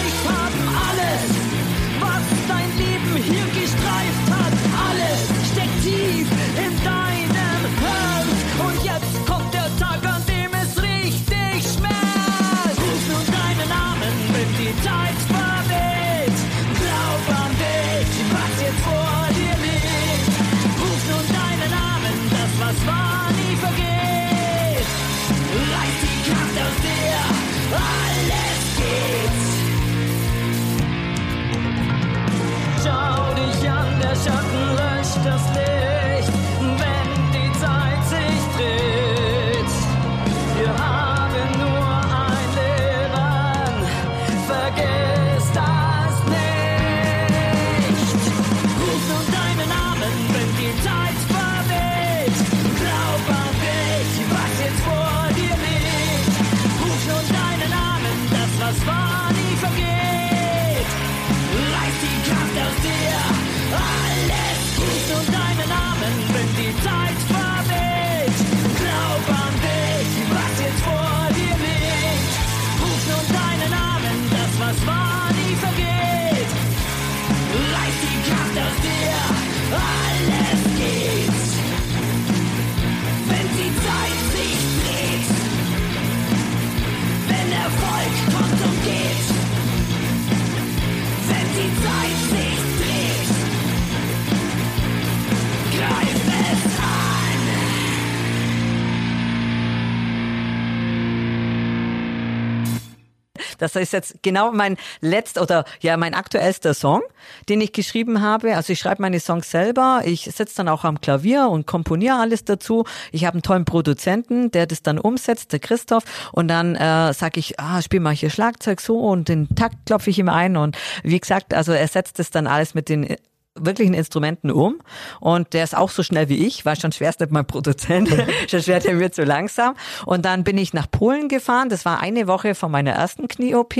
Das ist jetzt genau mein letzter oder ja mein aktuellster Song, den ich geschrieben habe. Also ich schreibe meine Songs selber, ich sitze dann auch am Klavier und komponiere alles dazu. Ich habe einen tollen Produzenten, der das dann umsetzt, der Christoph. Und dann äh, sage ich, ah, spiel mal hier Schlagzeug so und den Takt klopfe ich ihm ein. Und wie gesagt, also er setzt das dann alles mit den wirklichen Instrumenten um. Und der ist auch so schnell wie ich, war schon schwerst nicht mein Produzent, schon schwer der mir zu langsam. Und dann bin ich nach Polen gefahren, das war eine Woche von meiner ersten Knie-OP,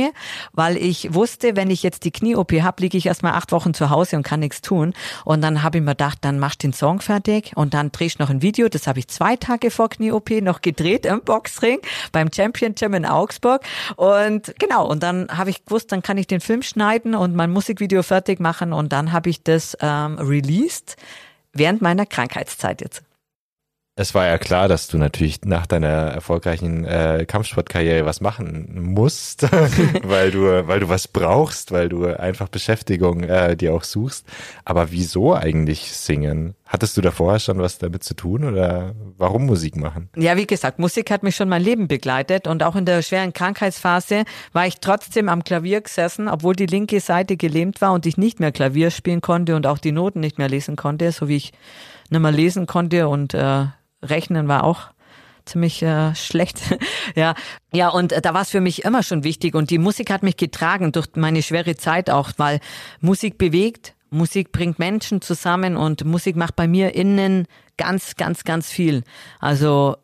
weil ich wusste, wenn ich jetzt die Knie-OP habe, liege ich erstmal acht Wochen zu Hause und kann nichts tun. Und dann habe ich mir gedacht, dann machst du den Song fertig. Und dann drehst du noch ein Video, das habe ich zwei Tage vor Knie-OP noch gedreht im Boxring beim Champion Gym in Augsburg. Und genau und dann habe ich gewusst, dann kann ich den Film schneiden und mein Musikvideo fertig machen. Und dann habe ich das ähm, released während meiner Krankheitszeit jetzt. Es war ja klar, dass du natürlich nach deiner erfolgreichen äh, Kampfsportkarriere was machen musst, weil du, weil du was brauchst, weil du einfach Beschäftigung äh, dir auch suchst. Aber wieso eigentlich singen? Hattest du da vorher schon was damit zu tun oder warum Musik machen? Ja, wie gesagt, Musik hat mich schon mein Leben begleitet und auch in der schweren Krankheitsphase war ich trotzdem am Klavier gesessen, obwohl die linke Seite gelähmt war und ich nicht mehr Klavier spielen konnte und auch die Noten nicht mehr lesen konnte, so wie ich nicht mehr lesen konnte und äh, Rechnen war auch ziemlich äh, schlecht. ja, ja, und äh, da war es für mich immer schon wichtig und die Musik hat mich getragen durch meine schwere Zeit auch, weil Musik bewegt, Musik bringt Menschen zusammen und Musik macht bei mir innen ganz, ganz, ganz viel. Also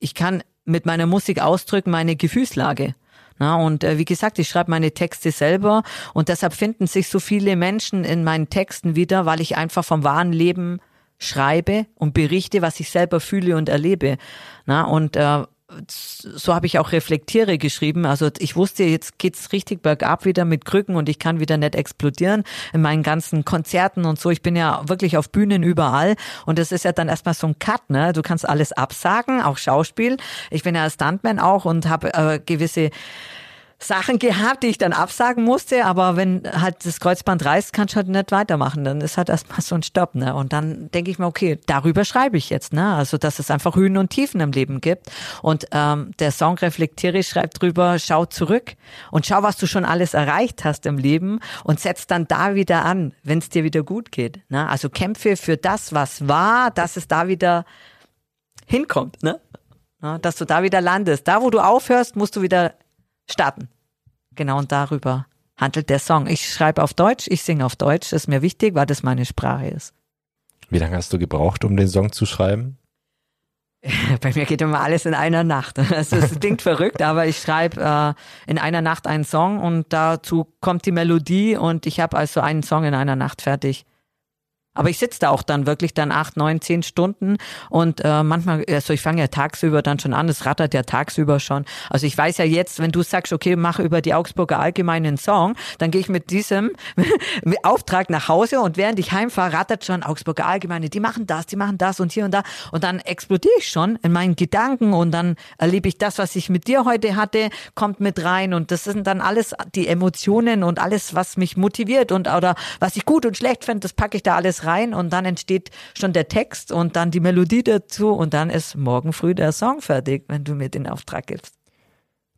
ich kann mit meiner Musik ausdrücken meine Gefühlslage. Na, und äh, wie gesagt, ich schreibe meine Texte selber und deshalb finden sich so viele Menschen in meinen Texten wieder, weil ich einfach vom wahren Leben schreibe und berichte, was ich selber fühle und erlebe. Na, und äh, so habe ich auch reflektiere geschrieben. Also ich wusste, jetzt geht's richtig bergab wieder mit Krücken und ich kann wieder nicht explodieren in meinen ganzen Konzerten und so. Ich bin ja wirklich auf Bühnen überall und das ist ja dann erstmal so ein Cut, ne? Du kannst alles absagen, auch Schauspiel. Ich bin ja Stuntman auch und habe äh, gewisse Sachen gehabt, die ich dann absagen musste, aber wenn halt das Kreuzband reißt, kannst du halt nicht weitermachen. Dann ist halt erstmal so ein Stopp, ne? Und dann denke ich mir, okay, darüber schreibe ich jetzt, ne? Also, dass es einfach Höhen und Tiefen im Leben gibt. Und ähm, der Song Reflektiere schreibt drüber, schau zurück und schau, was du schon alles erreicht hast im Leben und setz dann da wieder an, wenn es dir wieder gut geht. Ne? Also kämpfe für das, was war, dass es da wieder hinkommt, ne? Ja, dass du da wieder landest. Da, wo du aufhörst, musst du wieder starten. Genau und darüber handelt der Song. Ich schreibe auf Deutsch, ich singe auf Deutsch, das ist mir wichtig, weil das meine Sprache ist. Wie lange hast du gebraucht, um den Song zu schreiben? Bei mir geht immer alles in einer Nacht. Also es klingt verrückt, aber ich schreibe äh, in einer Nacht einen Song und dazu kommt die Melodie und ich habe also einen Song in einer Nacht fertig. Aber ich sitze da auch dann wirklich dann acht, neun, zehn Stunden und äh, manchmal, also ich fange ja tagsüber dann schon an, es rattert ja tagsüber schon. Also ich weiß ja jetzt, wenn du sagst, okay, mach über die Augsburger Allgemeinen Song, dann gehe ich mit diesem Auftrag nach Hause und während ich heimfahre, rattert schon Augsburger Allgemeine, die machen das, die machen das und hier und da und dann explodiere ich schon in meinen Gedanken und dann erlebe ich das, was ich mit dir heute hatte, kommt mit rein und das sind dann alles die Emotionen und alles, was mich motiviert und oder was ich gut und schlecht finde, das packe ich da alles rein und dann entsteht schon der Text und dann die Melodie dazu und dann ist morgen früh der Song fertig, wenn du mir den Auftrag gibst.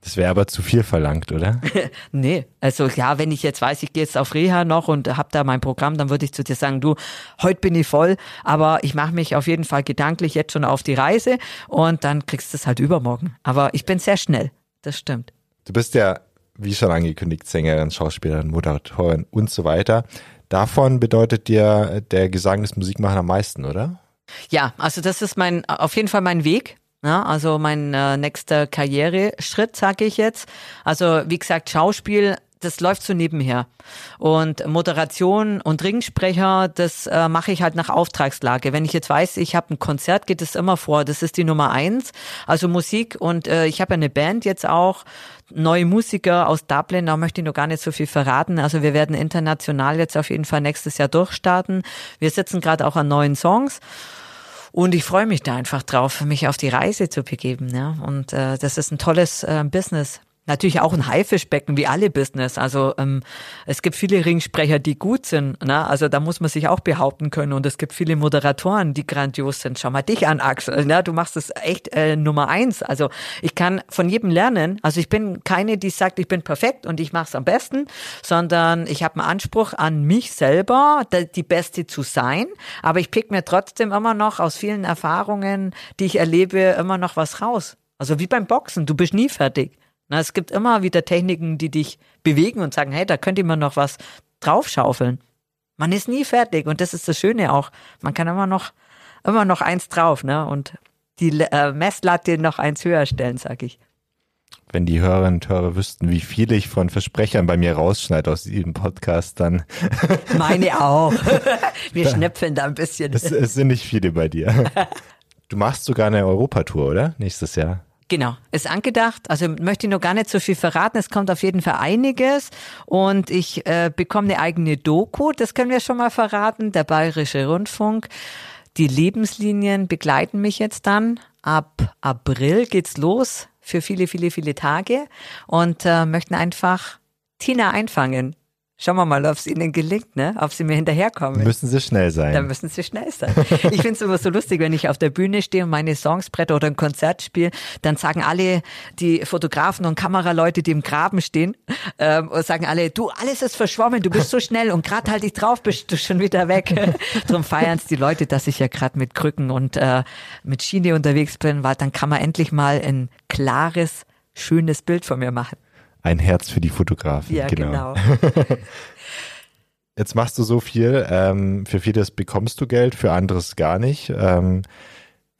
Das wäre aber zu viel verlangt, oder? nee, also ja, wenn ich jetzt weiß, ich gehe jetzt auf Reha noch und habe da mein Programm, dann würde ich zu dir sagen, du, heute bin ich voll, aber ich mache mich auf jeden Fall gedanklich jetzt schon auf die Reise und dann kriegst du es halt übermorgen. Aber ich bin sehr schnell, das stimmt. Du bist ja, wie schon angekündigt, Sängerin, Schauspielerin, Moderatorin und so weiter. Davon bedeutet dir der Gesang des Musikmachers am meisten, oder? Ja, also das ist mein auf jeden Fall mein Weg. Ja, also mein äh, nächster Karriereschritt, sage ich jetzt. Also wie gesagt, Schauspiel, das läuft so nebenher. Und Moderation und Ringsprecher, das äh, mache ich halt nach Auftragslage. Wenn ich jetzt weiß, ich habe ein Konzert, geht es immer vor. Das ist die Nummer eins. Also Musik und äh, ich habe eine Band jetzt auch neue Musiker aus Dublin, da möchte ich noch gar nicht so viel verraten. Also wir werden international jetzt auf jeden Fall nächstes Jahr durchstarten. Wir sitzen gerade auch an neuen Songs. Und ich freue mich da einfach drauf, mich auf die Reise zu begeben. Ja. Und äh, das ist ein tolles äh, Business. Natürlich auch ein Haifischbecken wie alle Business. Also ähm, es gibt viele Ringsprecher, die gut sind. Ne? Also da muss man sich auch behaupten können. Und es gibt viele Moderatoren, die grandios sind. Schau mal dich an, Axel. Ne? Du machst das echt äh, Nummer eins. Also ich kann von jedem lernen. Also ich bin keine, die sagt, ich bin perfekt und ich mache es am besten, sondern ich habe einen Anspruch an mich selber, die Beste zu sein. Aber ich pick mir trotzdem immer noch aus vielen Erfahrungen, die ich erlebe, immer noch was raus. Also wie beim Boxen, du bist nie fertig. Na, es gibt immer wieder Techniken, die dich bewegen und sagen, hey, da könnte man noch was draufschaufeln. Man ist nie fertig und das ist das Schöne auch. Man kann immer noch, immer noch eins drauf, ne? Und die äh, Messlatte noch eins höher stellen, sag ich. Wenn die Hörerinnen und Hörer wüssten, wie viel ich von Versprechern bei mir rausschneide aus diesem Podcast, dann. Meine auch. Wir schnäpfeln da ein bisschen. Es, es sind nicht viele bei dir. Du machst sogar eine Europatour, oder? Nächstes Jahr. Genau, ist angedacht. Also möchte ich noch gar nicht so viel verraten. Es kommt auf jeden Fall einiges und ich äh, bekomme eine eigene Doku. Das können wir schon mal verraten. Der Bayerische Rundfunk. die Lebenslinien begleiten mich jetzt dann. Ab April geht's los für viele, viele, viele Tage und äh, möchten einfach Tina einfangen. Schauen wir mal, ob es ihnen gelingt, ne? ob sie mir hinterherkommen. Müssen sie schnell sein. Da müssen sie schnell sein. Ich finde es immer so lustig, wenn ich auf der Bühne stehe und meine Songs bretter oder ein Konzert spiele, dann sagen alle die Fotografen und Kameraleute, die im Graben stehen, ähm, sagen alle, du, alles ist verschwommen, du bist so schnell und gerade halt ich drauf, bist du schon wieder weg. Darum feiern es die Leute, dass ich ja gerade mit Krücken und äh, mit Schiene unterwegs bin, weil dann kann man endlich mal ein klares, schönes Bild von mir machen. Ein Herz für die Fotografen. Ja, genau. Jetzt machst du so viel. Ähm, für vieles bekommst du Geld, für anderes gar nicht. Ähm,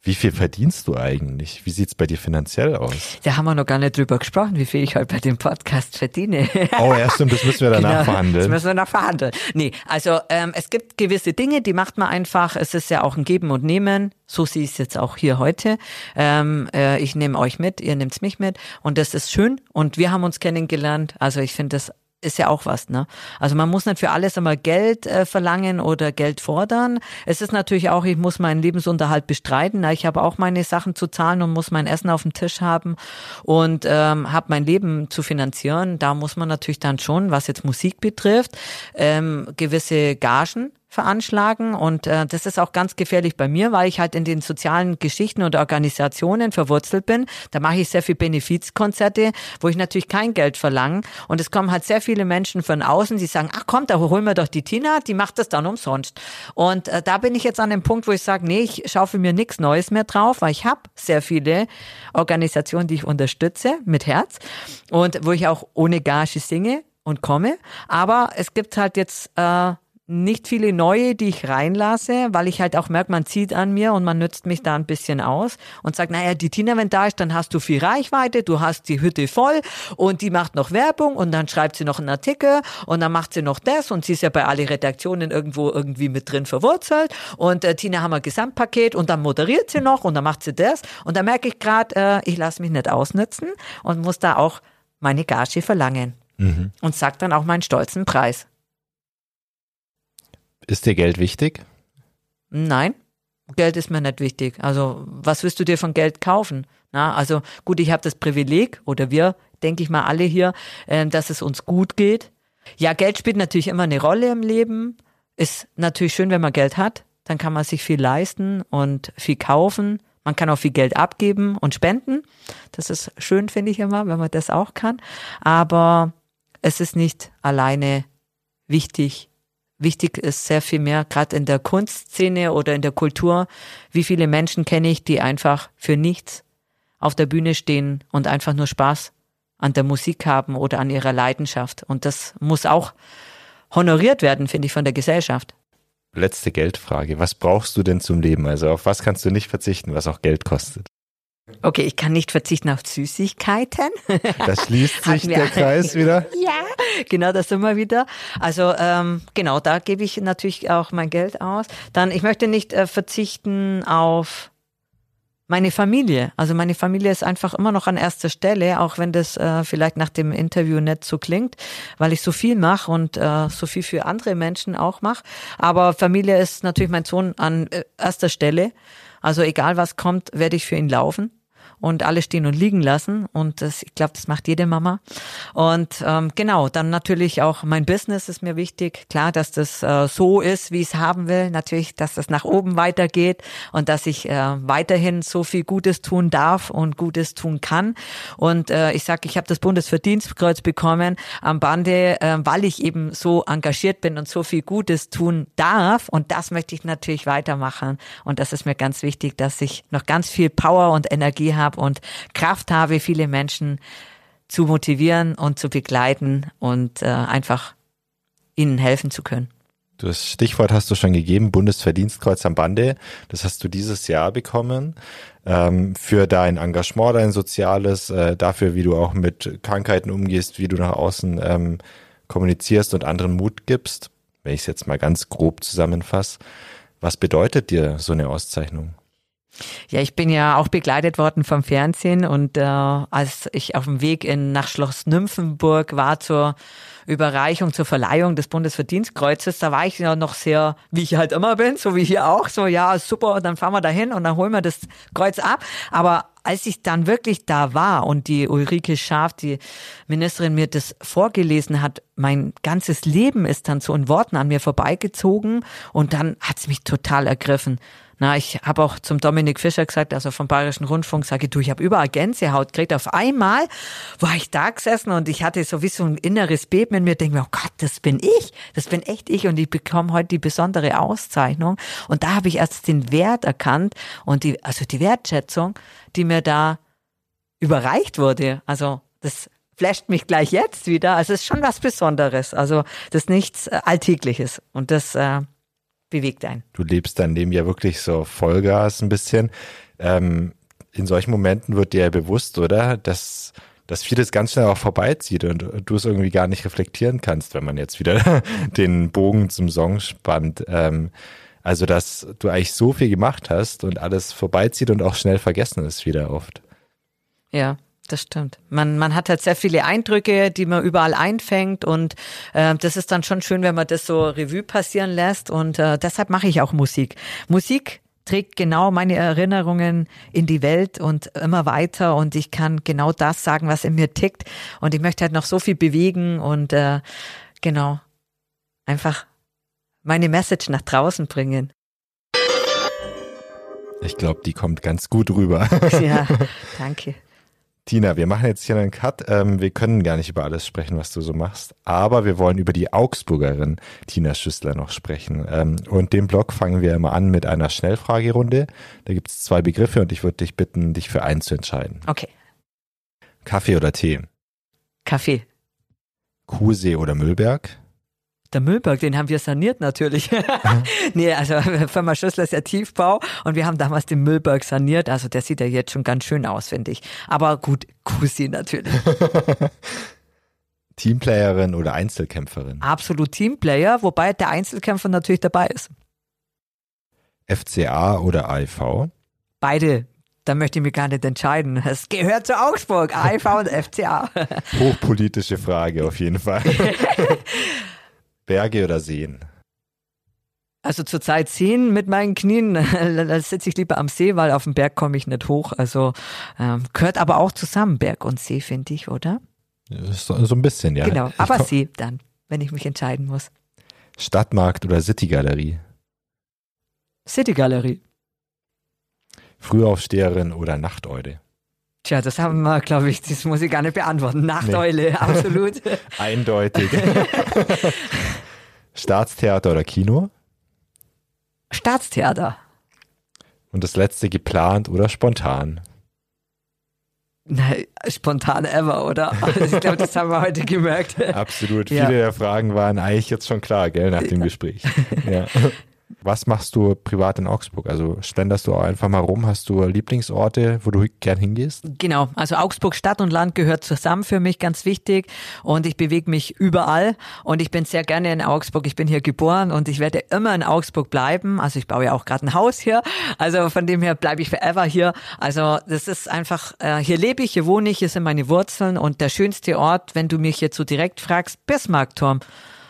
wie viel verdienst du eigentlich? Wie sieht's bei dir finanziell aus? Da haben wir noch gar nicht drüber gesprochen, wie viel ich heute bei dem Podcast verdiene. Oh ja, stimmt, das müssen wir danach Genau, Das verhandeln. müssen wir noch verhandeln. Nee, also ähm, es gibt gewisse Dinge, die macht man einfach. Es ist ja auch ein Geben und Nehmen. So sehe ich es jetzt auch hier heute. Ähm, äh, ich nehme euch mit, ihr nehmt mich mit. Und das ist schön. Und wir haben uns kennengelernt. Also ich finde das ist ja auch was, ne? Also man muss nicht für alles immer Geld äh, verlangen oder Geld fordern. Es ist natürlich auch, ich muss meinen Lebensunterhalt bestreiten. Na, Ich habe auch meine Sachen zu zahlen und muss mein Essen auf dem Tisch haben und ähm, habe mein Leben zu finanzieren. Da muss man natürlich dann schon, was jetzt Musik betrifft, ähm, gewisse Gagen veranschlagen und äh, das ist auch ganz gefährlich bei mir, weil ich halt in den sozialen Geschichten und Organisationen verwurzelt bin. Da mache ich sehr viel Benefizkonzerte, wo ich natürlich kein Geld verlange und es kommen halt sehr viele Menschen von außen, die sagen, ach komm, da holen wir doch die Tina, die macht das dann umsonst. Und äh, da bin ich jetzt an dem Punkt, wo ich sage, nee, ich schaufel mir nichts Neues mehr drauf, weil ich habe sehr viele Organisationen, die ich unterstütze mit Herz und wo ich auch ohne Gage singe und komme. Aber es gibt halt jetzt äh, nicht viele neue, die ich reinlasse, weil ich halt auch merke, man zieht an mir und man nützt mich da ein bisschen aus und sagt, naja, die Tina, wenn da ist, dann hast du viel Reichweite, du hast die Hütte voll und die macht noch Werbung und dann schreibt sie noch einen Artikel und dann macht sie noch das und sie ist ja bei alle Redaktionen irgendwo irgendwie mit drin verwurzelt und äh, Tina haben ein Gesamtpaket und dann moderiert sie noch und dann macht sie das und da merke ich gerade, äh, ich lasse mich nicht ausnützen und muss da auch meine Gage verlangen und sag dann auch meinen stolzen Preis. Ist dir Geld wichtig? Nein, Geld ist mir nicht wichtig. Also was willst du dir von Geld kaufen? Na, also gut, ich habe das Privileg oder wir, denke ich mal alle hier, äh, dass es uns gut geht. Ja, Geld spielt natürlich immer eine Rolle im Leben. Ist natürlich schön, wenn man Geld hat. Dann kann man sich viel leisten und viel kaufen. Man kann auch viel Geld abgeben und spenden. Das ist schön, finde ich immer, wenn man das auch kann. Aber es ist nicht alleine wichtig, Wichtig ist sehr viel mehr, gerade in der Kunstszene oder in der Kultur. Wie viele Menschen kenne ich, die einfach für nichts auf der Bühne stehen und einfach nur Spaß an der Musik haben oder an ihrer Leidenschaft. Und das muss auch honoriert werden, finde ich, von der Gesellschaft. Letzte Geldfrage. Was brauchst du denn zum Leben? Also auf was kannst du nicht verzichten, was auch Geld kostet? Okay, ich kann nicht verzichten auf Süßigkeiten. Da schließt sich der. Kreis wieder. Ja, genau, das sind wir wieder. Also ähm, genau, da gebe ich natürlich auch mein Geld aus. Dann, ich möchte nicht äh, verzichten auf meine Familie. Also meine Familie ist einfach immer noch an erster Stelle, auch wenn das äh, vielleicht nach dem Interview nicht so klingt, weil ich so viel mache und äh, so viel für andere Menschen auch mache. Aber Familie ist natürlich mein Sohn an äh, erster Stelle. Also egal was kommt, werde ich für ihn laufen und alles stehen und liegen lassen. Und das, ich glaube, das macht jede Mama. Und ähm, genau, dann natürlich auch mein Business ist mir wichtig. Klar, dass das äh, so ist, wie ich es haben will. Natürlich, dass das nach oben weitergeht und dass ich äh, weiterhin so viel Gutes tun darf und Gutes tun kann. Und äh, ich sage, ich habe das Bundesverdienstkreuz bekommen am Bande, äh, weil ich eben so engagiert bin und so viel Gutes tun darf. Und das möchte ich natürlich weitermachen. Und das ist mir ganz wichtig, dass ich noch ganz viel Power und Energie habe und Kraft habe, viele Menschen zu motivieren und zu begleiten und äh, einfach ihnen helfen zu können. Das Stichwort hast du schon gegeben, Bundesverdienstkreuz am Bande. Das hast du dieses Jahr bekommen ähm, für dein Engagement, dein Soziales, äh, dafür, wie du auch mit Krankheiten umgehst, wie du nach außen ähm, kommunizierst und anderen Mut gibst. Wenn ich es jetzt mal ganz grob zusammenfasse, was bedeutet dir so eine Auszeichnung? Ja, ich bin ja auch begleitet worden vom Fernsehen und äh, als ich auf dem Weg in nach Schloss Nymphenburg war zur Überreichung zur Verleihung des Bundesverdienstkreuzes, da war ich ja noch sehr, wie ich halt immer bin, so wie hier auch, so ja, super, dann fahren wir dahin und dann holen wir das Kreuz ab. Aber als ich dann wirklich da war und die Ulrike Schaaf, die Ministerin, mir das vorgelesen hat, mein ganzes Leben ist dann so in Worten an mir vorbeigezogen und dann hat's mich total ergriffen. Na, ich habe auch zum Dominik Fischer gesagt, also vom Bayerischen Rundfunk, sage ich, du, ich habe überall Gänsehaut gekriegt. Auf einmal war ich da gesessen und ich hatte so wie so ein inneres Beben in mir, denke mir, oh Gott, das bin ich, das bin echt ich und ich bekomme heute die besondere Auszeichnung. Und da habe ich erst den Wert erkannt und die, also die Wertschätzung, die mir da überreicht wurde. Also das flasht mich gleich jetzt wieder. Also es ist schon was Besonderes. Also das ist nichts äh, Alltägliches. Und das äh, bewegt einen. Du lebst dein Leben ja wirklich so Vollgas ein bisschen. Ähm, in solchen Momenten wird dir ja bewusst, oder, dass, dass vieles ganz schnell auch vorbeizieht und du es irgendwie gar nicht reflektieren kannst, wenn man jetzt wieder den Bogen zum Song spannt. Ähm, also, dass du eigentlich so viel gemacht hast und alles vorbeizieht und auch schnell vergessen ist wieder oft. Ja, das stimmt. Man, man hat halt sehr viele Eindrücke, die man überall einfängt und äh, das ist dann schon schön, wenn man das so Revue passieren lässt und äh, deshalb mache ich auch Musik. Musik trägt genau meine Erinnerungen in die Welt und immer weiter und ich kann genau das sagen, was in mir tickt und ich möchte halt noch so viel bewegen und äh, genau einfach meine Message nach draußen bringen. Ich glaube, die kommt ganz gut rüber. Ja, danke. Tina, wir machen jetzt hier einen Cut. Ähm, wir können gar nicht über alles sprechen, was du so machst, aber wir wollen über die Augsburgerin Tina Schüssler noch sprechen. Ähm, und den Blog fangen wir immer an mit einer Schnellfragerunde. Da gibt es zwei Begriffe und ich würde dich bitten, dich für einen zu entscheiden. Okay, Kaffee oder Tee? Kaffee. Kuhsee oder Müllberg? Der Müllberg, den haben wir saniert natürlich. nee, also Firma Schüssler ist ja Tiefbau und wir haben damals den Müllberg saniert. Also der sieht ja jetzt schon ganz schön aus, finde ich. Aber gut, Kussi natürlich. Teamplayerin oder Einzelkämpferin? Absolut Teamplayer, wobei der Einzelkämpfer natürlich dabei ist. FCA oder AIV? Beide. Da möchte ich mich gar nicht entscheiden. Es gehört zu Augsburg, AIV und FCA. Hochpolitische Frage auf jeden Fall. Berge oder Seen? Also zurzeit sehen mit meinen Knien, da sitze ich lieber am See, weil auf den Berg komme ich nicht hoch. Also ähm, gehört aber auch zusammen, Berg und See, finde ich, oder? So, so ein bisschen, ja. Genau, aber See dann, wenn ich mich entscheiden muss. Stadtmarkt oder Citygalerie? City Galerie. Frühaufsteherin oder Nachteule? Tja, das haben wir, glaube ich, das muss ich gar nicht beantworten. Nachteule, absolut. Eindeutig. Staatstheater oder Kino? Staatstheater. Und das letzte geplant oder spontan? Na, spontan ever, oder? Also ich glaube, das haben wir heute gemerkt. Absolut. Ja. Viele der Fragen waren eigentlich jetzt schon klar, gell, nach dem Gespräch. Ja. Was machst du privat in Augsburg? Also schlenderst du auch einfach mal rum? Hast du Lieblingsorte, wo du gern hingehst? Genau, also Augsburg Stadt und Land gehört zusammen für mich, ganz wichtig. Und ich bewege mich überall und ich bin sehr gerne in Augsburg. Ich bin hier geboren und ich werde immer in Augsburg bleiben. Also ich baue ja auch gerade ein Haus hier. Also von dem her bleibe ich forever hier. Also das ist einfach, äh, hier lebe ich, hier wohne ich, hier sind meine Wurzeln und der schönste Ort, wenn du mich jetzt so direkt fragst, Bismarckturm.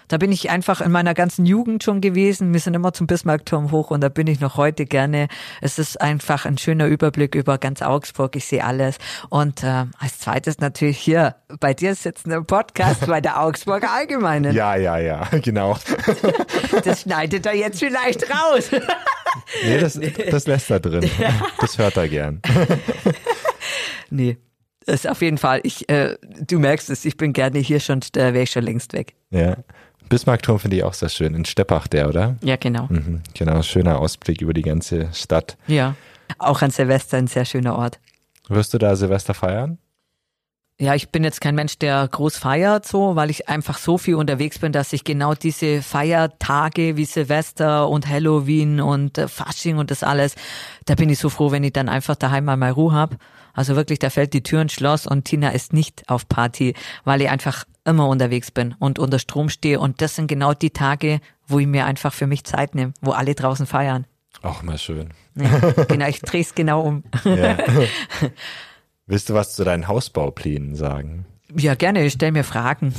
Da bin ich einfach in meiner ganzen Jugend schon gewesen. Wir sind immer zum Bismarckturm hoch und da bin ich noch heute gerne. Es ist einfach ein schöner Überblick über ganz Augsburg. Ich sehe alles. Und äh, als zweites natürlich hier bei dir sitzen im Podcast bei der Augsburger Allgemeinen. Ja, ja, ja, genau. Das schneidet er jetzt vielleicht raus. Nee, das, das lässt er drin. Das hört er gern. nee. Das ist auf jeden Fall, ich, äh, du merkst es, ich bin gerne hier schon, da wäre ich schon längst weg. Ja. Bismarckturm finde ich auch sehr schön. In Steppach der, oder? Ja, genau. Mhm, genau, schöner Ausblick über die ganze Stadt. Ja. Auch an Silvester ein sehr schöner Ort. Wirst du da Silvester feiern? Ja, ich bin jetzt kein Mensch, der groß feiert so, weil ich einfach so viel unterwegs bin, dass ich genau diese Feiertage wie Silvester und Halloween und äh, Fasching und das alles, da bin ich so froh, wenn ich dann einfach daheim mal mal Ruhe hab. Also wirklich, da fällt die Tür ins Schloss und Tina ist nicht auf Party, weil ich einfach immer unterwegs bin und unter Strom stehe. Und das sind genau die Tage, wo ich mir einfach für mich Zeit nehme, wo alle draußen feiern. Auch mal schön. Ja, genau, ich drehe es genau um. Ja. Willst du was zu deinen Hausbauplänen sagen? Ja, gerne, ich stell mir Fragen.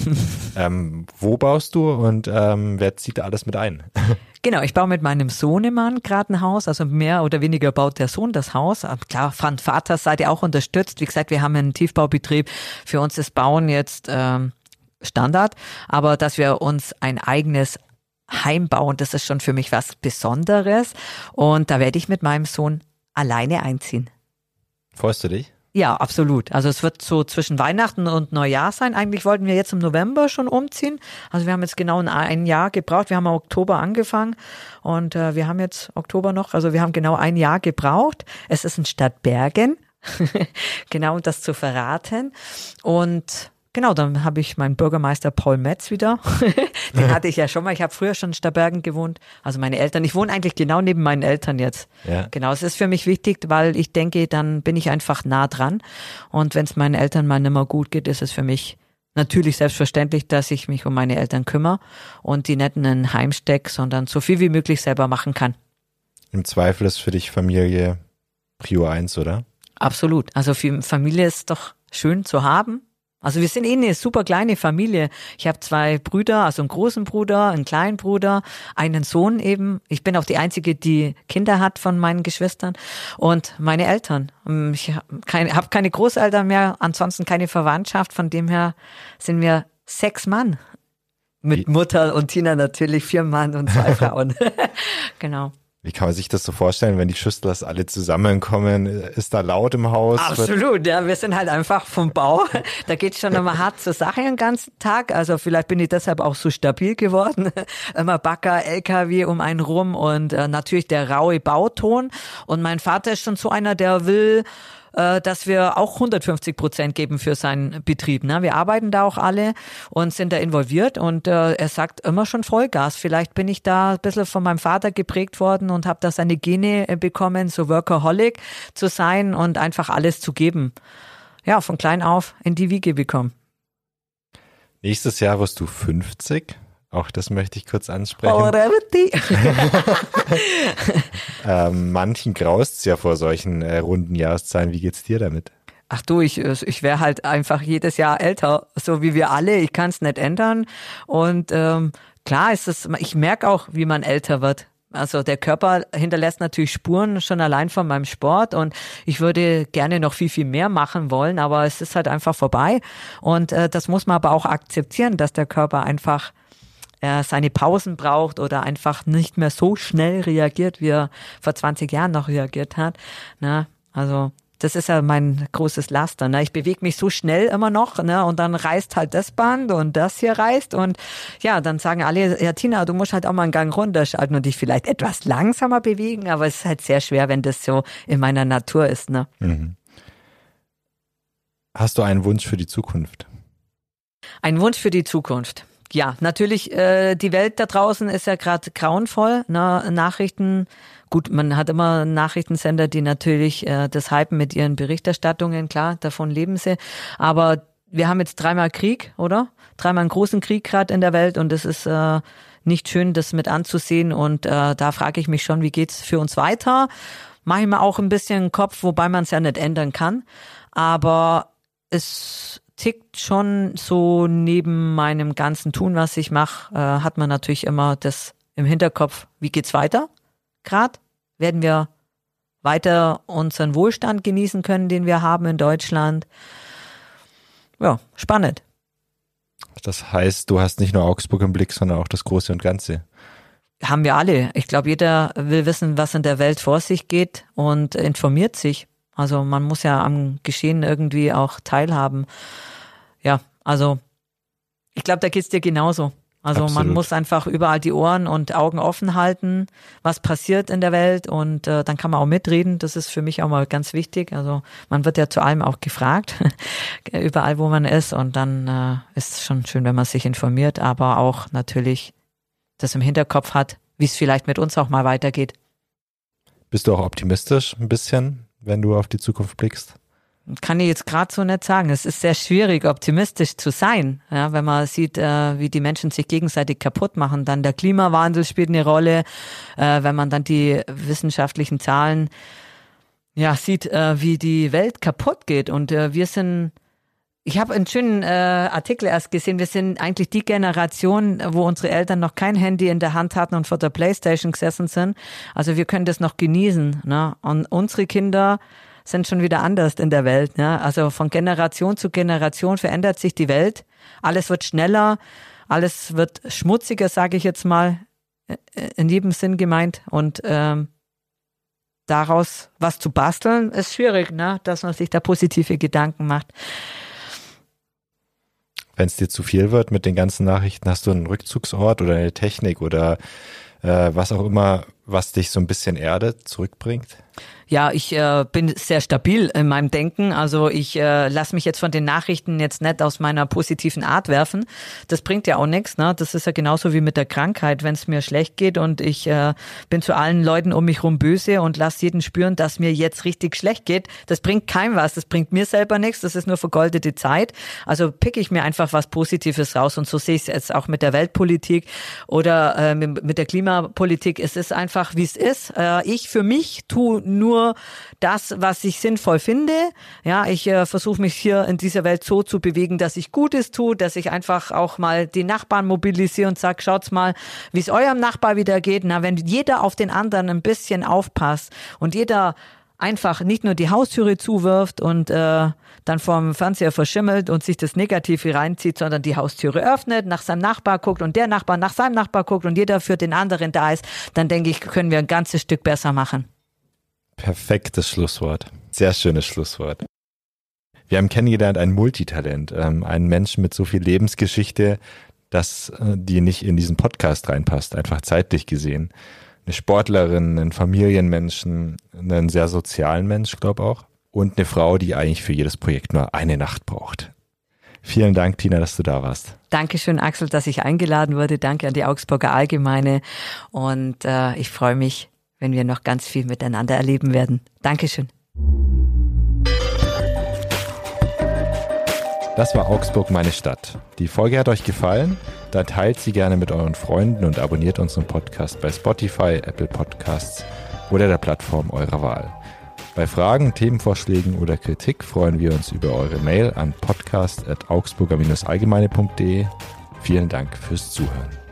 Ähm, wo baust du und ähm, wer zieht da alles mit ein? Genau, ich baue mit meinem Sohnemann gerade ein Haus, also mehr oder weniger baut der Sohn das Haus. Aber Klar, von Vaterseite auch unterstützt. Wie gesagt, wir haben einen Tiefbaubetrieb. Für uns ist Bauen jetzt ähm, Standard, aber dass wir uns ein eigenes Heim bauen, das ist schon für mich was Besonderes. Und da werde ich mit meinem Sohn alleine einziehen. Freust du dich? Ja, absolut. Also es wird so zwischen Weihnachten und Neujahr sein. Eigentlich wollten wir jetzt im November schon umziehen. Also wir haben jetzt genau ein, Jahr gebraucht. Wir haben im Oktober angefangen und äh, wir haben jetzt Oktober noch. Also wir haben genau ein Jahr gebraucht. Es ist in Stadt Bergen. genau, um das zu verraten. Und Genau, dann habe ich meinen Bürgermeister Paul Metz wieder. Den hatte ich ja schon mal. Ich habe früher schon in Starbergen gewohnt. Also meine Eltern. Ich wohne eigentlich genau neben meinen Eltern jetzt. Ja. Genau, es ist für mich wichtig, weil ich denke, dann bin ich einfach nah dran. Und wenn es meinen Eltern mal nicht mehr gut geht, ist es für mich natürlich selbstverständlich, dass ich mich um meine Eltern kümmere und die nicht in ein Heim steck, sondern so viel wie möglich selber machen kann. Im Zweifel ist für dich Familie Prio 1, oder? Absolut. Also für Familie ist doch schön zu haben. Also wir sind eh eine super kleine Familie. Ich habe zwei Brüder, also einen großen Bruder, einen kleinen Bruder, einen Sohn eben. Ich bin auch die Einzige, die Kinder hat von meinen Geschwistern und meine Eltern. Ähm, Ich habe keine, hab keine Großeltern mehr, ansonsten keine Verwandtschaft. Von dem her sind wir sechs Mann. Mit Mutter und Tina natürlich vier Mann und zwei Frauen. genau. Wie kann man sich das so vorstellen, wenn die Schüstlers alle zusammenkommen? Ist da laut im Haus? Absolut, ja. Wir sind halt einfach vom Bau. Da geht schon immer hart zur Sache den ganzen Tag. Also vielleicht bin ich deshalb auch so stabil geworden. Immer Bagger, LKW um einen rum und äh, natürlich der raue Bauton. Und mein Vater ist schon so einer, der will äh, dass wir auch 150 Prozent geben für seinen Betrieb. Ne? Wir arbeiten da auch alle und sind da involviert und äh, er sagt immer schon Vollgas. Vielleicht bin ich da ein bisschen von meinem Vater geprägt worden und habe da seine Gene äh, bekommen, so Workaholic zu sein und einfach alles zu geben. Ja, von klein auf in die Wiege bekommen. Nächstes Jahr wirst du 50. Auch das möchte ich kurz ansprechen. Ähm, manchen graust ja vor solchen äh, runden Jahreszahlen. Wie geht's dir damit? Ach du, ich, ich wäre halt einfach jedes Jahr älter, so wie wir alle. Ich kann es nicht ändern. Und ähm, klar ist es, ich merke auch, wie man älter wird. Also der Körper hinterlässt natürlich Spuren schon allein von meinem Sport und ich würde gerne noch viel, viel mehr machen wollen, aber es ist halt einfach vorbei. Und äh, das muss man aber auch akzeptieren, dass der Körper einfach äh, seine Pausen braucht oder einfach nicht mehr so schnell reagiert, wie er vor 20 Jahren noch reagiert hat. Na, also das ist ja mein großes Laster. Ne? Ich bewege mich so schnell immer noch ne? und dann reißt halt das Band und das hier reißt und ja, dann sagen alle, ja Tina, du musst halt auch mal einen Gang runterschalten und dich vielleicht etwas langsamer bewegen, aber es ist halt sehr schwer, wenn das so in meiner Natur ist. Ne? Hast du einen Wunsch für die Zukunft? Ein Wunsch für die Zukunft. Ja, natürlich, äh, die Welt da draußen ist ja gerade grauenvoll. Ne? Nachrichten, gut, man hat immer Nachrichtensender, die natürlich äh, das hypen mit ihren Berichterstattungen, klar, davon leben sie. Aber wir haben jetzt dreimal Krieg, oder? Dreimal einen großen Krieg gerade in der Welt und es ist äh, nicht schön, das mit anzusehen. Und äh, da frage ich mich schon, wie geht's für uns weiter? Mache ich mir auch ein bisschen Kopf, wobei man es ja nicht ändern kann. Aber es tickt schon so neben meinem ganzen Tun, was ich mache, äh, hat man natürlich immer das im Hinterkopf, wie geht's weiter? Grad werden wir weiter unseren Wohlstand genießen können, den wir haben in Deutschland. Ja, spannend. Das heißt, du hast nicht nur Augsburg im Blick, sondern auch das Große und Ganze. Haben wir alle. Ich glaube, jeder will wissen, was in der Welt vor sich geht und informiert sich. Also man muss ja am Geschehen irgendwie auch teilhaben. Ja, also ich glaube, da geht's dir genauso. Also man Absolut. muss einfach überall die Ohren und Augen offen halten, was passiert in der Welt und äh, dann kann man auch mitreden. Das ist für mich auch mal ganz wichtig. Also man wird ja zu allem auch gefragt, überall wo man ist und dann äh, ist es schon schön, wenn man sich informiert, aber auch natürlich das im Hinterkopf hat, wie es vielleicht mit uns auch mal weitergeht. Bist du auch optimistisch ein bisschen, wenn du auf die Zukunft blickst? Kann ich jetzt gerade so nicht sagen. Es ist sehr schwierig, optimistisch zu sein, ja, wenn man sieht, äh, wie die Menschen sich gegenseitig kaputt machen. Dann der Klimawandel spielt eine Rolle, äh, wenn man dann die wissenschaftlichen Zahlen ja sieht, äh, wie die Welt kaputt geht. Und äh, wir sind ich habe einen schönen äh, Artikel erst gesehen. Wir sind eigentlich die Generation, wo unsere Eltern noch kein Handy in der Hand hatten und vor der Playstation gesessen sind. Also wir können das noch genießen. Ne? Und unsere Kinder sind schon wieder anders in der Welt. Ne? Also von Generation zu Generation verändert sich die Welt. Alles wird schneller, alles wird schmutziger, sage ich jetzt mal, äh, in jedem Sinn gemeint. Und ähm, daraus was zu basteln, ist schwierig, ne? dass man sich da positive Gedanken macht. Wenn es dir zu viel wird mit den ganzen Nachrichten, hast du einen Rückzugsort oder eine Technik oder äh, was auch immer, was dich so ein bisschen Erde zurückbringt? Ja, ich äh, bin sehr stabil in meinem Denken. Also ich äh, lasse mich jetzt von den Nachrichten jetzt nicht aus meiner positiven Art werfen. Das bringt ja auch nichts. Ne? Das ist ja genauso wie mit der Krankheit. Wenn es mir schlecht geht und ich äh, bin zu allen Leuten um mich rum böse und lasse jeden spüren, dass mir jetzt richtig schlecht geht, das bringt keinem was. Das bringt mir selber nichts. Das ist nur vergoldete Zeit. Also pick ich mir einfach was Positives raus. Und so sehe ich es jetzt auch mit der Weltpolitik oder äh, mit der Klimapolitik. Es ist einfach, wie es ist. Äh, ich für mich tue nur nur das, was ich sinnvoll finde. Ja, ich äh, versuche mich hier in dieser Welt so zu bewegen, dass ich Gutes tue, dass ich einfach auch mal die Nachbarn mobilisiere und sage, schaut's mal, wie es eurem Nachbar wieder geht. Na, wenn jeder auf den anderen ein bisschen aufpasst und jeder einfach nicht nur die Haustüre zuwirft und äh, dann vorm Fernseher verschimmelt und sich das Negative reinzieht, sondern die Haustüre öffnet, nach seinem Nachbar guckt und der Nachbar nach seinem Nachbar guckt und jeder für den anderen da ist, dann denke ich, können wir ein ganzes Stück besser machen. Perfektes Schlusswort. Sehr schönes Schlusswort. Wir haben kennengelernt ein Multitalent, ähm, einen Menschen mit so viel Lebensgeschichte, dass äh, die nicht in diesen Podcast reinpasst, einfach zeitlich gesehen. Eine Sportlerin, einen Familienmenschen, einen sehr sozialen Mensch, glaube auch. Und eine Frau, die eigentlich für jedes Projekt nur eine Nacht braucht. Vielen Dank, Tina, dass du da warst. Dankeschön, Axel, dass ich eingeladen wurde. Danke an die Augsburger Allgemeine. Und äh, ich freue mich, wenn wir noch ganz viel miteinander erleben werden. Dankeschön. Das war Augsburg, meine Stadt. Die Folge hat euch gefallen? Dann teilt sie gerne mit euren Freunden und abonniert unseren Podcast bei Spotify, Apple Podcasts oder der Plattform eurer Wahl. Bei Fragen, Themenvorschlägen oder Kritik freuen wir uns über eure Mail an podcast.augsburger-allgemeine.de. Vielen Dank fürs Zuhören.